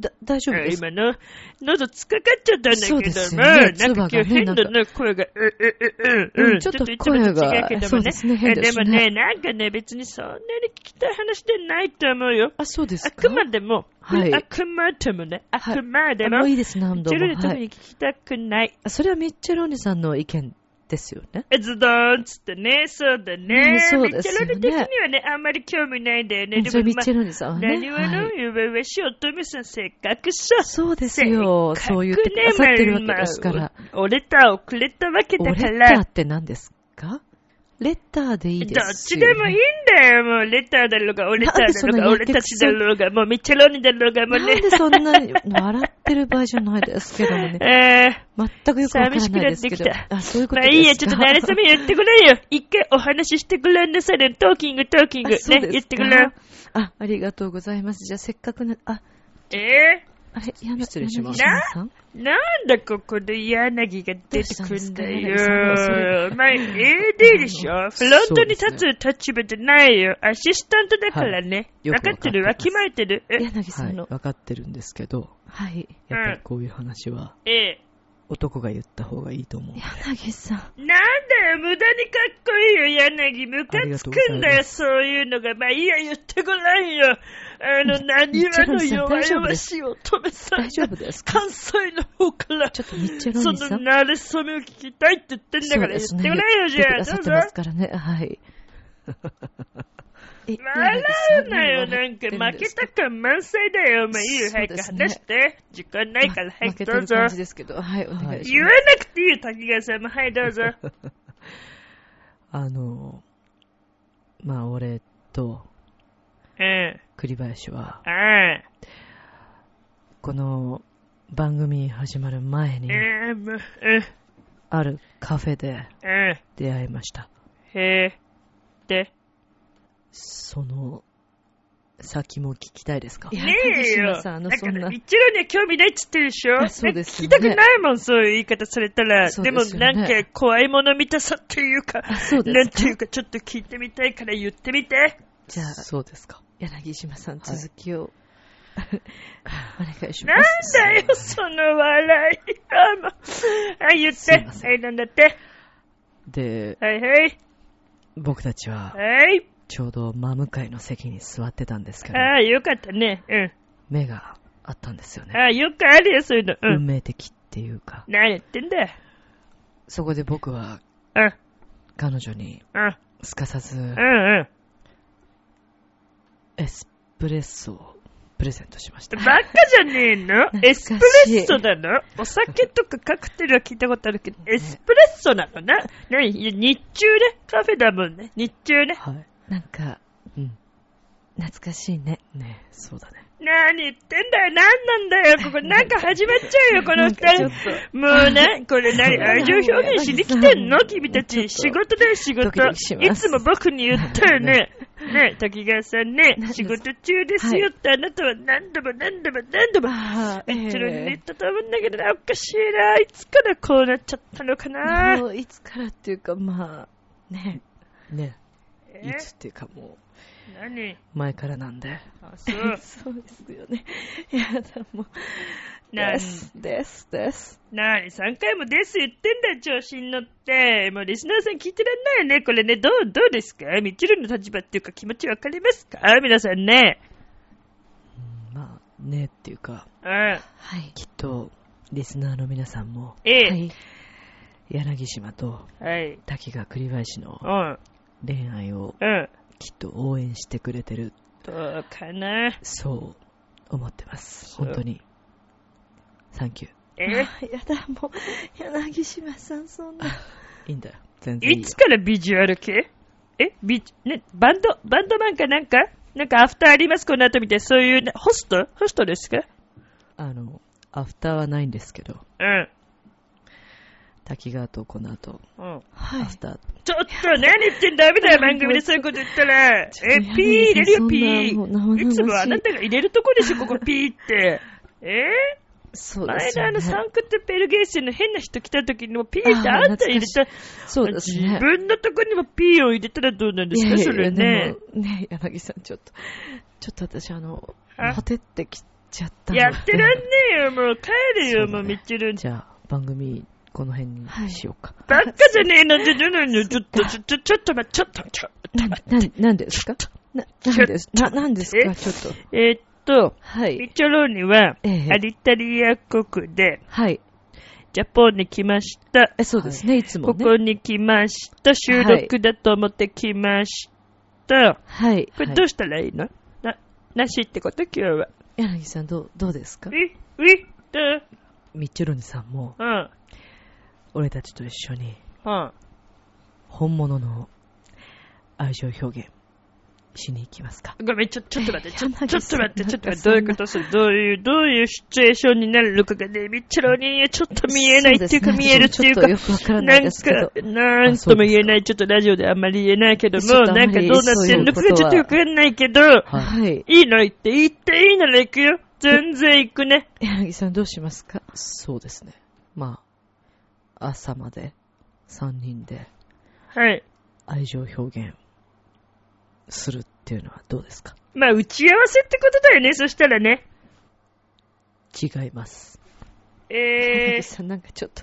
だ大丈夫ですか今の、喉つかかっちゃったんだけども、ねなんか今日変な、声が、う、う、う、う、うん。うんちょっといつもと違うけどもね。ですね変でもね、なんかね、別にそんなに聞きたい話でないと思うよ。あ、そうですあかくまでも、はいあくまでもね、あくまでも、あもういいです、何度も。チェルに特はいに聞きたくない。あそれはミッチェローニさんの意見ですよね。ズドーンつってね、そうだね。ねそうですよねミッチェロニ的にはね、あんまり興味ないんだよね。それミチェローニさんはね。何はの、はいゆべべし乙女さん、せっかくさ。そうですよ。そう言ってくださってるわけですから。まあおレターをくれたわけだかターら。って何ですか？レターでいいどっですよ、ちでもいいんだよ、もう。レターだろうが、おレターだろうが、俺たちだろうが、もうミッチェロニだろうが、もうね。なんでそんなに笑ってる場合じゃないですけどもね。えー、全くよくわからないですけど寂しくなってき。たあ、そういうことですか。まあいいや、ちょっと慣れ初め言ってくれよ。一回お話ししてくれんなさいね。トーキング、トーキング。ね言ってくれ。あ、ありがとうございます。じゃあせっかくな、あ、えあれ、や失礼します。柳島さんー、なんだここで柳が出てくんだよ。まあ、AD でしょフロントに立つ立場じゃないよ。アシスタントだからね。分かってる。わきまえてる。柳さんの。わかってるんですけど、はい。やっぱりこういう話は。え男が言った方がいいと思う。柳さん。なんだよ、無駄にかっこいいよ、柳。ムカつくんだよ、そういうのが。まあいいや、言ってごらんよ。あの、何話の弱々しい乙女さん大丈夫ですか？関西の方から、ちょっとミッチェロそ。の慣れ初めを聞きたいって言ってんだから言ってごらんよ、じゃあ。言ってくださってどうぞ。ますからね。はい。え笑うなよ、なんか負けた感満載だよ。まあいいよ、早く話して。時間ないから、早くどうぞ。ですけど。はい、お願いし言わます。なくていいよ、滝川さんも。はい、どうぞ。あの、まあ俺とうん。栗林は、ああ。この番組始まる前に、う、うん、あるカフェでうん。出会いました。へえ。で、その、先も聞きたいですか？ねえよ。柳島さんあのだから、そんな一郎には興味ないっつってるでしょ？あそうですよね聞きたくないもん、そういう言い方されたら。でも、そうですよねなんか、怖いもの見たさっていうか、あそうですか？なんていうか、ちょっと聞いてみたいから言ってみて。じゃあ、そうですか。柳島さん、続きを、お願いしなんます。だよ、その笑い。あ、もう。あ、言ってはい、なんだって。で、はいはい。僕たちははい。ちょうど真向かいの席に座ってたんですけど、ああ、よかったね。うん。目があったんですよね。ああ、よくあるよ、そういうの。うん。運命的っていうか、何言ってんだよ。そこで僕はうん。彼女にうん。すかさずうんうん。エスプレッソをプレゼントしました。バカじゃねえの？懐かしいエスプレッソなの？お酒とかカクテルは聞いたことあるけど、エスプレッソなのな？何？いや日中ね。カフェだもんね。日中ね。はい。なんか、うん。懐かしいね。ねそうだね。何言ってんだよ。何なんだよ。ここなんか始まっちゃうよ、この二人。もうね、これ何 愛情表現しに来てんの？君たち。仕事だよ、仕事ドキドキし。ますいつも僕に言ったよね。ね、滝川さんね何、仕事中ですよってあなたは何度も何度も何度もああ、え一郎に言っえたと思うんだけどな、おかしいな。いつからこうなっちゃったのかな。もういつからっていうか、まあ、ね。ねえいつっていうかも何？う、前からなんで。あ、そう。そうですよね。やだ、もです、です、です。なに、3回もです言ってんだよ、調子に乗って。もうリスナーさん聞いてらんないよね。これね、どう、どうですか？みちるの立場っていうか気持ちわかりますか？皆さんね。うんまあ、ねっていうか、うん。はい。きっと、リスナーの皆さんも、ええはい。柳島とはい。滝川栗林のうん。恋愛をうん。きっと応援してくれてる、どうかな。そう思ってます。本当に。サンキュー。えやだ、もう、柳島さん、そんな。いいんだよ。全然いいよいつからビジュアル系？え？ビね、バンド、バンドマンかなんか？なんかアフターあります？この後みたいな、そういうね、ホスト？ホストですか？あの、アフターはないんですけど、うん。滝川とこの後、うん。アフター。ちょっと何言ってんだダメ だよ、番組でそういうこと言ったら。え、ピー入れるよ、ピー。いつもあなたが入れるとこでしょ、ここピーって。え？そう前ですよね。のあのサンクトペルゲーセンの変な人来た時にもピーってあんた入れた。そうですね。自分のとこにもピーを入れたらどうなんですか、それね。ね、柳さん、ちょっと、ちょっと私、あの、あ？ほてってきちゃったのでやってらんねえよ、もう帰るよ、そうだねもうミッチェル。じゃあ、番組、この辺にしようか。ばっかじゃねえの、ちょ、ちょ、ちょ、ちょっと、ちょ、ちょ、ちょっと待って、ちょっと、ちょっとな、待って。な、なんですか？な、なんです、な、なんですか？え？ちょっと。えーっと、はい。ミッチョローニは、ええアリタリア国で、はい。ジャポンに来ました。え、そうですね、いつもこね。こに来ました。収録だと思って来ました。はい。これはいどうしたらいいの、な、なしってこと？今日は。柳さん、どう、どうですか？ウィウィどう？ミッチェロニさんも、うん。俺たちと一緒に、うん。本物の愛情表現しに行きますかごめん、ちょ、ちょっと待って、ちょ、柳ちょっと待って、ちょっと待って、どういうことする？どういう、どういうシチュエーションになるのかがね、ミッチェロにはちょっと見えないっていうか、そうですね見えるっていうか、ちょっとよくわからないですけどなんか、なんとも言えない、ちょっとラジオであんまり言えないけども、ちょっとあまりなんかどうなってんのかそういうことはちょっとよくわかんないけど、はい。いいの？言って、言っていいなら行くよ。全然行くね。柳さんどうしますか？そうですね。まあ、朝まで3人ではい。愛情表現するっていうのはどうですかまあ、打ち合わせってことだよね、そしたらね。違います。え柳ー、さんなんかちょっと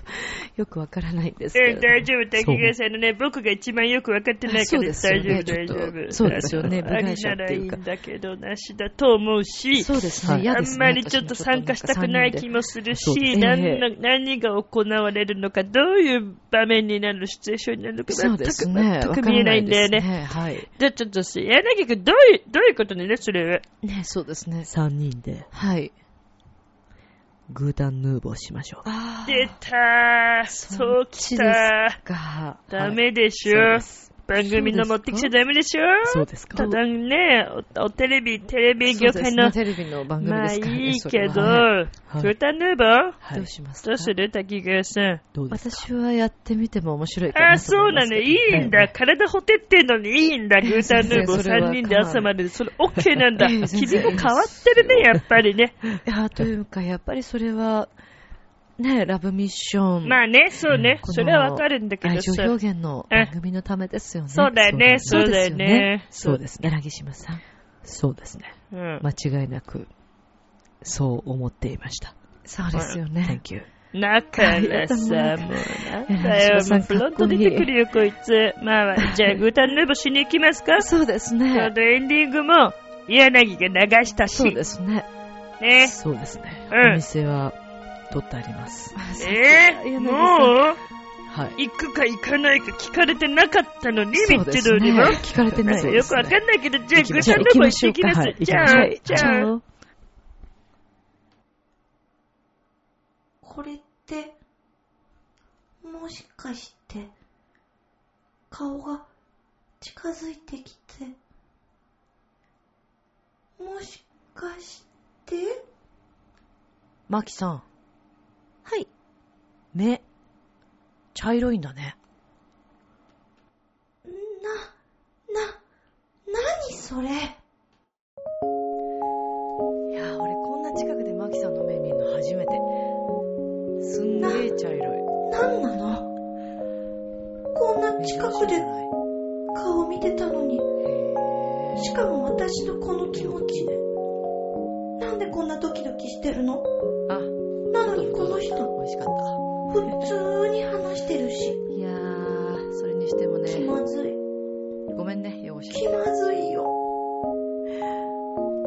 よくわからないんですけど、えー大丈夫、滝川さんのね、僕が一番よく分かってないからそうですよ大丈夫、大丈夫。そうですよねあの部外者ありならいいんだけど、なしだと思うし、そうですね。あ。んまりちょっと参加したくない気もするし、そうです何ええの何が行われるのか、どういう場面になるシチュエーションになるのか、全く、ね。全く見えないんだよね。わからないですはい。じゃあちょっとし、柳くん、どういう、どういうことね、それは？ね、そうですね。3人で。はい。グータンヌーボーしましょう。あ出たー、そうきたー。か。ダメでしょそうで。す番組の持ってきちゃダメでしょそうですか？ただね、おおテレビ、テレビ業界の、ねテレビの番組まあいですからね。いそれけど、ははいはいグータンヌーボーどうしますか？どうする？滝川さん。どうですか？私はやってみても面白いかなあ、そうなの、いいんだ。体ほてってんのにいいんだ、ええグータンヌーボー先生それは3人で朝まで。それ OK なんだ。君も変わってるね、やっぱりね。いや、というか、やっぱりそれは、ね、ラブミッション。まあね、そうね。それはわかるんだけど愛情さ。表現の番組のためですよね。そうだよね、そうだよね。そうですね。柳島さん。そうですね。うん。間違いなく、そう思っていました。そうですよね。Thank you. だからさ、もうなんだよ、もうフロント出てくるよ、こいつ。まあ、じゃあ、グータンヌーボーしに行きますか？そうですちょうね。どエンディングも、柳が流したし。そうですね。ね。そうですね。うんお店は取ってあります。えー、もう？はい。行くか行かないか聞かれてなかったのに、ミッ。チェルにも。聞かれてないです、ね。よくわかんないけど、じゃあ、グータンヌーボー行ってきます。じゃあじゃあ、あ。これって、もしかして、顔が近づいてきて、もしかして？マキさん、はい、目、茶色いんだね。な、な、なにそれ？いやー、俺こんな近くでマキさんの目見るの初めて。すんげえ茶色い。なんなの？こんな近くで顔見てたのに、しかも私のこの気持ち。ね。なんでこんなドキドキしてるの？あ、なのにこの人、美味しかっ普通に話してるし。た。いやー、それにしても気ね、まずい。ごめんね、汚し気まずいよ。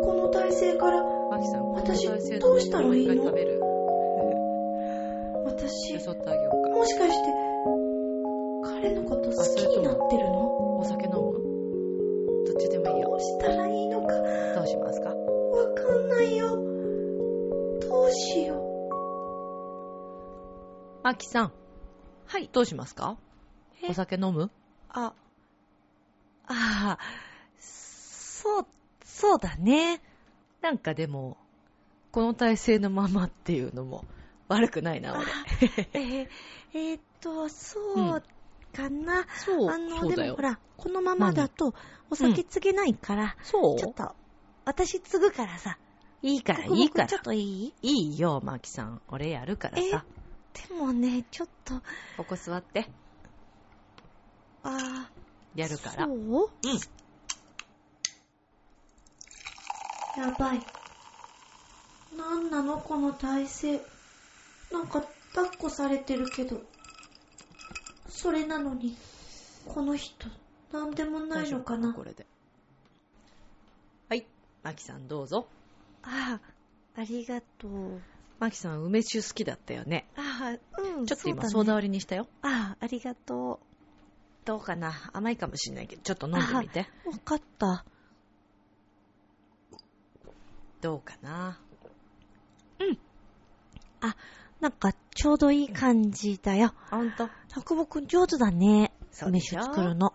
この体勢からマキさん、私どうしたらいいの？食べる？私よ、そってあげようか。もしかして、彼のこと好きになってるの？お酒飲む？どっちでもいいよどう。したらいいのかどうしますか？わかんないよ。どうしよマキさん。はい。どうしますか？え？お酒飲む？う。あ、ああ、そう、そうだね。なんかでも、この体勢のままっていうのも悪くないな、俺。えー、えーっと、そうかな。そうあの、でもほら、このままだとお酒継げないから、そう？ちょっと、私継ぐからさ。いいから、僕いいからちょ。っといい？いいよ、マキさん。俺やるからさ。でもね、ちょっと、ここ座って。あやるから。そう？うん。やばい。なんなの？この体勢。なんか抱っこされてるけど。それなのに、この人、なんでもないのかなこれで。はい。マキさんどうぞ。ああ、ありがとう。マキさん梅酒好きだったよね。ああ、うん。ちょっと今ソーダ割りにしたよ。ああ、ありがとどうかな？甘いかもしんないけど、ちょっと飲んでみて。う。わかった。どうかな？あ、なんかちょうどいい感じだよ。ほんと？落語くん上手だね。梅そうでしょ？酒作るの。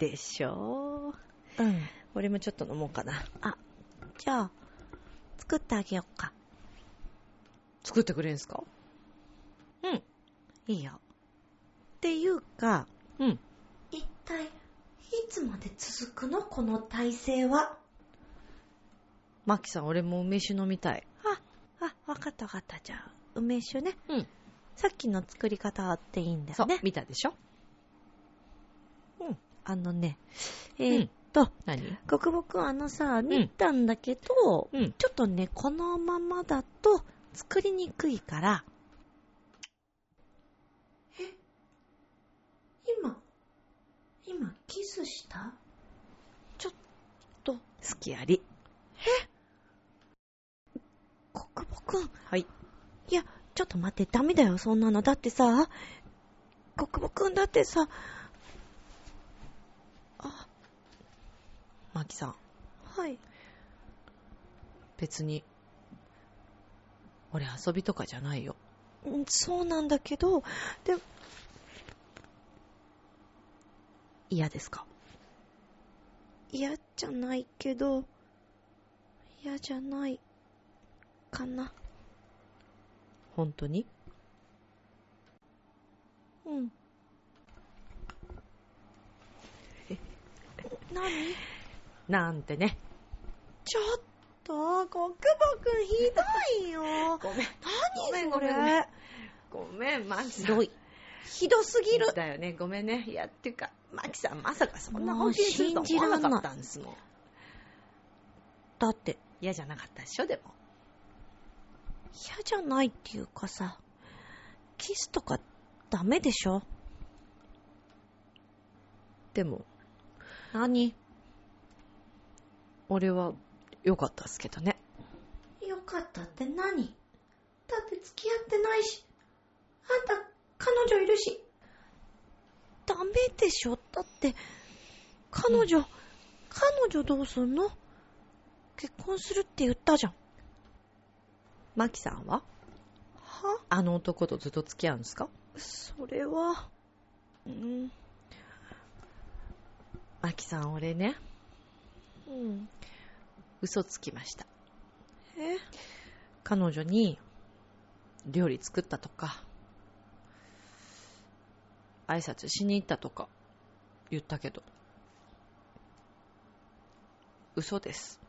でしょ？うん。俺もちょっと飲もうかな。あ、じゃあ、作ってあげようか。作ってくれんすか？うん。いいよ。っていうか、うん。一体、いつまで続くの？この体勢は。マキさん、俺も梅酒飲みたい。あ、あ、わかったわかった。じゃあ、梅酒ね。うん。さっきの作り方っていいんだそうよね。、見たでしょ？うん。あのね、えーっと、何？国母くんあのさ、見たんだけど、うん。ちょっとね、このままだと作りにくいから。え今、今キスした？ちょっと、好きあり。国母くん。はい。いや、ちょっと待って、ダメだよ、そんなの。だってさ、国母くんだってさ、あ、マキさん、はい。別に、俺遊びとかじゃないよ。うんそうなんだけど、で、嫌ですか？嫌じゃないけど、嫌じゃない、かな。本当に？うん。何？なんてね。ちょっと、国母くんひどいよ。ごめん。何そごめんごめんれ。ごめん、マキさん。ひどい。ひどすぎる。だよね、ごめんね。いや、っていうか、マキさんまさかそんな本気にすると思わなかったんですもん。だって、嫌じゃなかったでしょ、でも。嫌じゃないっていうかさ、キスとかダメでしょ？でも、何？俺は良かったっすけどね。よかったって何？だって付き合ってないし、あんた彼女いるし。ダメでしょ？だって、彼女、彼女どうすんの？結婚するって言ったじゃん。マキさんは？は？あの男とずっと付き合うんですか？それは、うん、マキさん、俺ね、うん。嘘つきました。え彼女に、料理作ったとか、挨拶しに行ったとか、言ったけど、嘘です。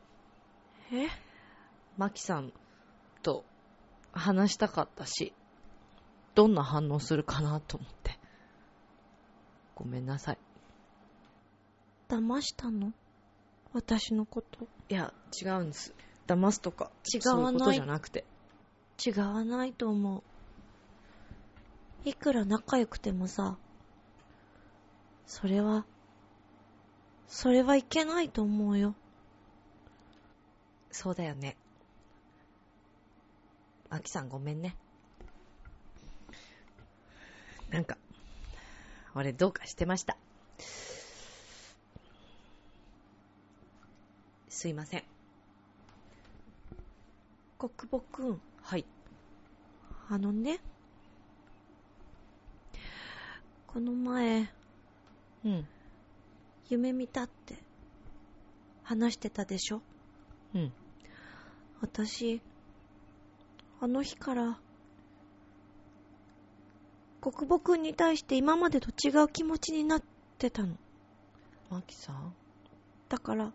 えマキさんと話したかったし、どんな反応するかなと思って。ごめんなさい。騙したの？私のこと？いや、違うんです。騙すとか。違わないそういうことじゃなくて。違わないと思う。いくら仲良くてもさ、それは、それはいけないと思うよ。そうだよね。アキさんごめんね。なんか、俺どうかしてました。すいません。国母くん、はい。あのね、この前、うん。夢見たって、話してたでしょ？うん。私、あの日から、国母くんに対して今までと違う気持ちになってたの。アキさん？だから、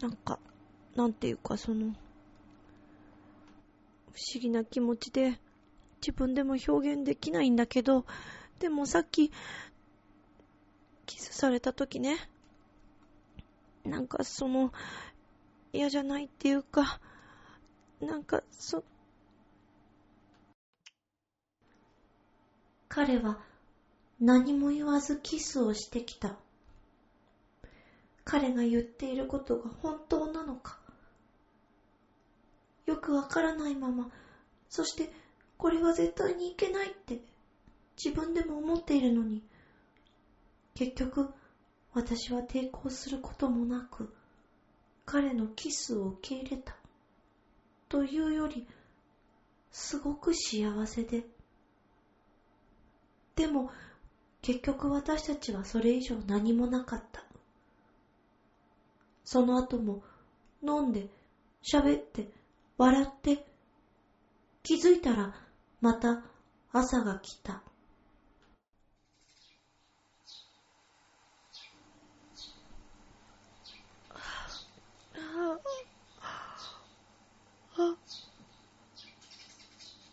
なんか、なんていうかその、不思議な気持ちで、自分でも表現できないんだけど、でもさっき、キスされた時ね、なんかその、嫌じゃないっていうか、なんか、そ、彼は何も言わずキスをしてきた。彼が言っていることが本当なのか。よくわからないまま、そしてこれは絶対にいけないって自分でも思っているのに、結局私は抵抗することもなく、彼のキスを受け入れた。というより、すごく幸せで。でも、結局私たちはそれ以上何もなかった。その後も飲んで、喋って、笑って、気づいたらまた朝が来た。あ、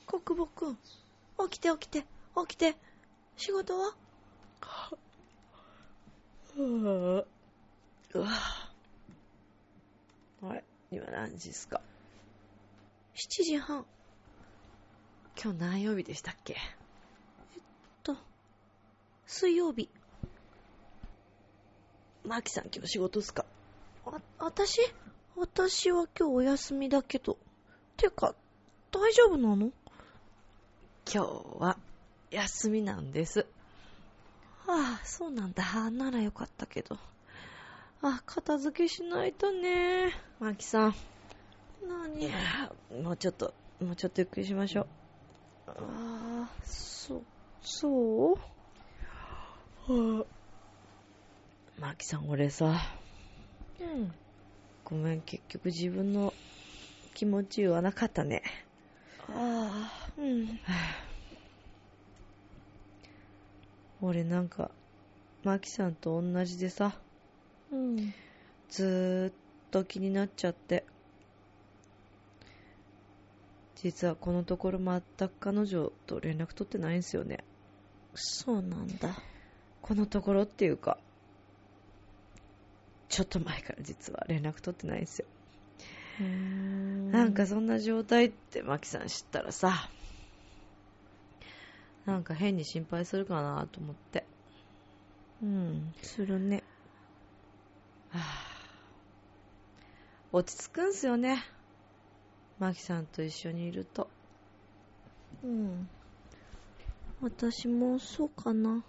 国母くん、起きて起きて、起きて、仕事は？うわはい。今何時ですか ?7 時半。今日何曜日でしたっけ？と、水曜日。マキさん今日仕事っすか？あ、私？私は今日お休みだけど。てか、大丈夫なの？今日は休みなんです。ああ、そうなんだ。ならよかったけど。あ、片付けしないとね。マキさん。い何？もうちょっと、もうちょっとゆっくりしましょう。ああ、そ、そう？マキさん、俺さ、うん。ごめん、結局自分の気持ち言わなかったね。ああ、うん。俺なんか、マキさんと同じでさ、うん。ずーっと気になっちゃって。実はこのところ全く彼女と連絡取ってないんですよね。そうなんだ。このところっていうか、ちょっと前から実は連絡取ってないんですよ。ななんか、そんな状態ってマキさん知ったらさ、なんか変に心配するかなと思って。うん、するね。はぁ落ち着くんすよね。マキさんと一緒にいると。うん。私もそうかな。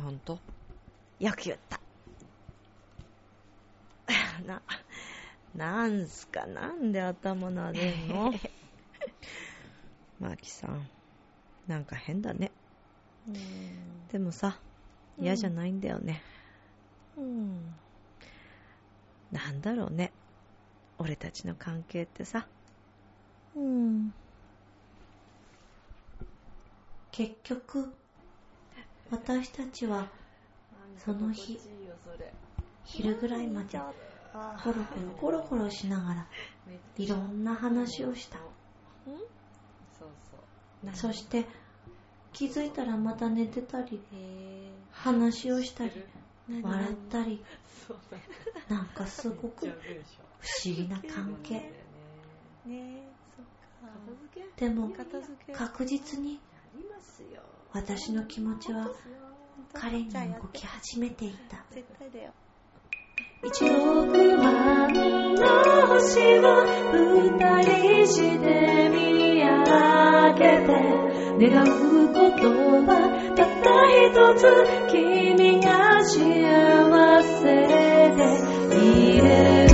ほんとよく言った。な、なんすか？なんで頭撫でんの？マキさん、なんか変だね。でもさ、嫌じゃないんだよね。うん。なんだろうね。俺たちの関係ってさ。うん。結局、私たちは、その日、昼ぐらいまで、ゴロゴロゴロゴロしながら、いろんな話をした。そして、気づいたらまた寝てたり、話をしたり、笑ったり、なんかすごく不思議な関係。ね。でも確実に私の気持ちは彼に動き始めていた。一億万の星を二人して見上げて願うことはたった一つ。君が幸せでいれる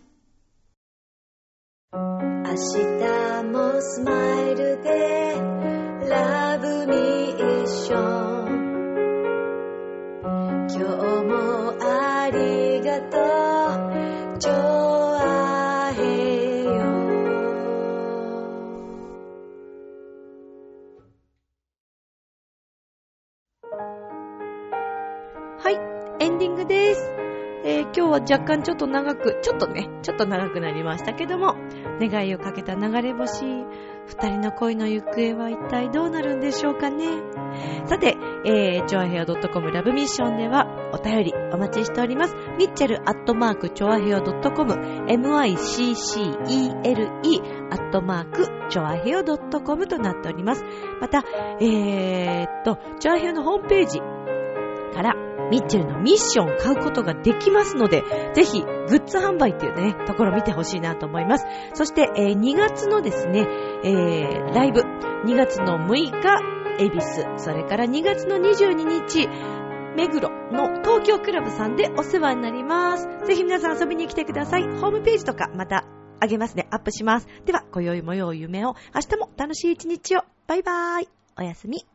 明日もスマイルでラブミーション。今日もありがとう。は若干ちょっと長く、ちょっとね、ちょっと長くなりましたけども、願いをかけた流れ星、二人の恋の行方は一体どうなるんでしょうかね。さて、えー、チョアヘア .com ラブミッションではお便りお待ちしております。ミッチェルアットマークチョアヘア .com miccele アットマークチョアヘア .com となっております。また、えーっと、チョアヘアのホームページから、ミッチェルのミッション買うことができますので、ぜひ、グッズ販売っていうね、ところ見てほしいなと思います。そして、えー2月のですね、えーライブ、2月の6日、恵比寿、それから2月の22日、目黒の東京クラブさんでお世話になります。ぜひ皆さん遊びに来てください。ホームページとかまたあげますね。アップします。では、今宵も良い夢を、明日も楽しい一日を。バイバーイ。おやすみ。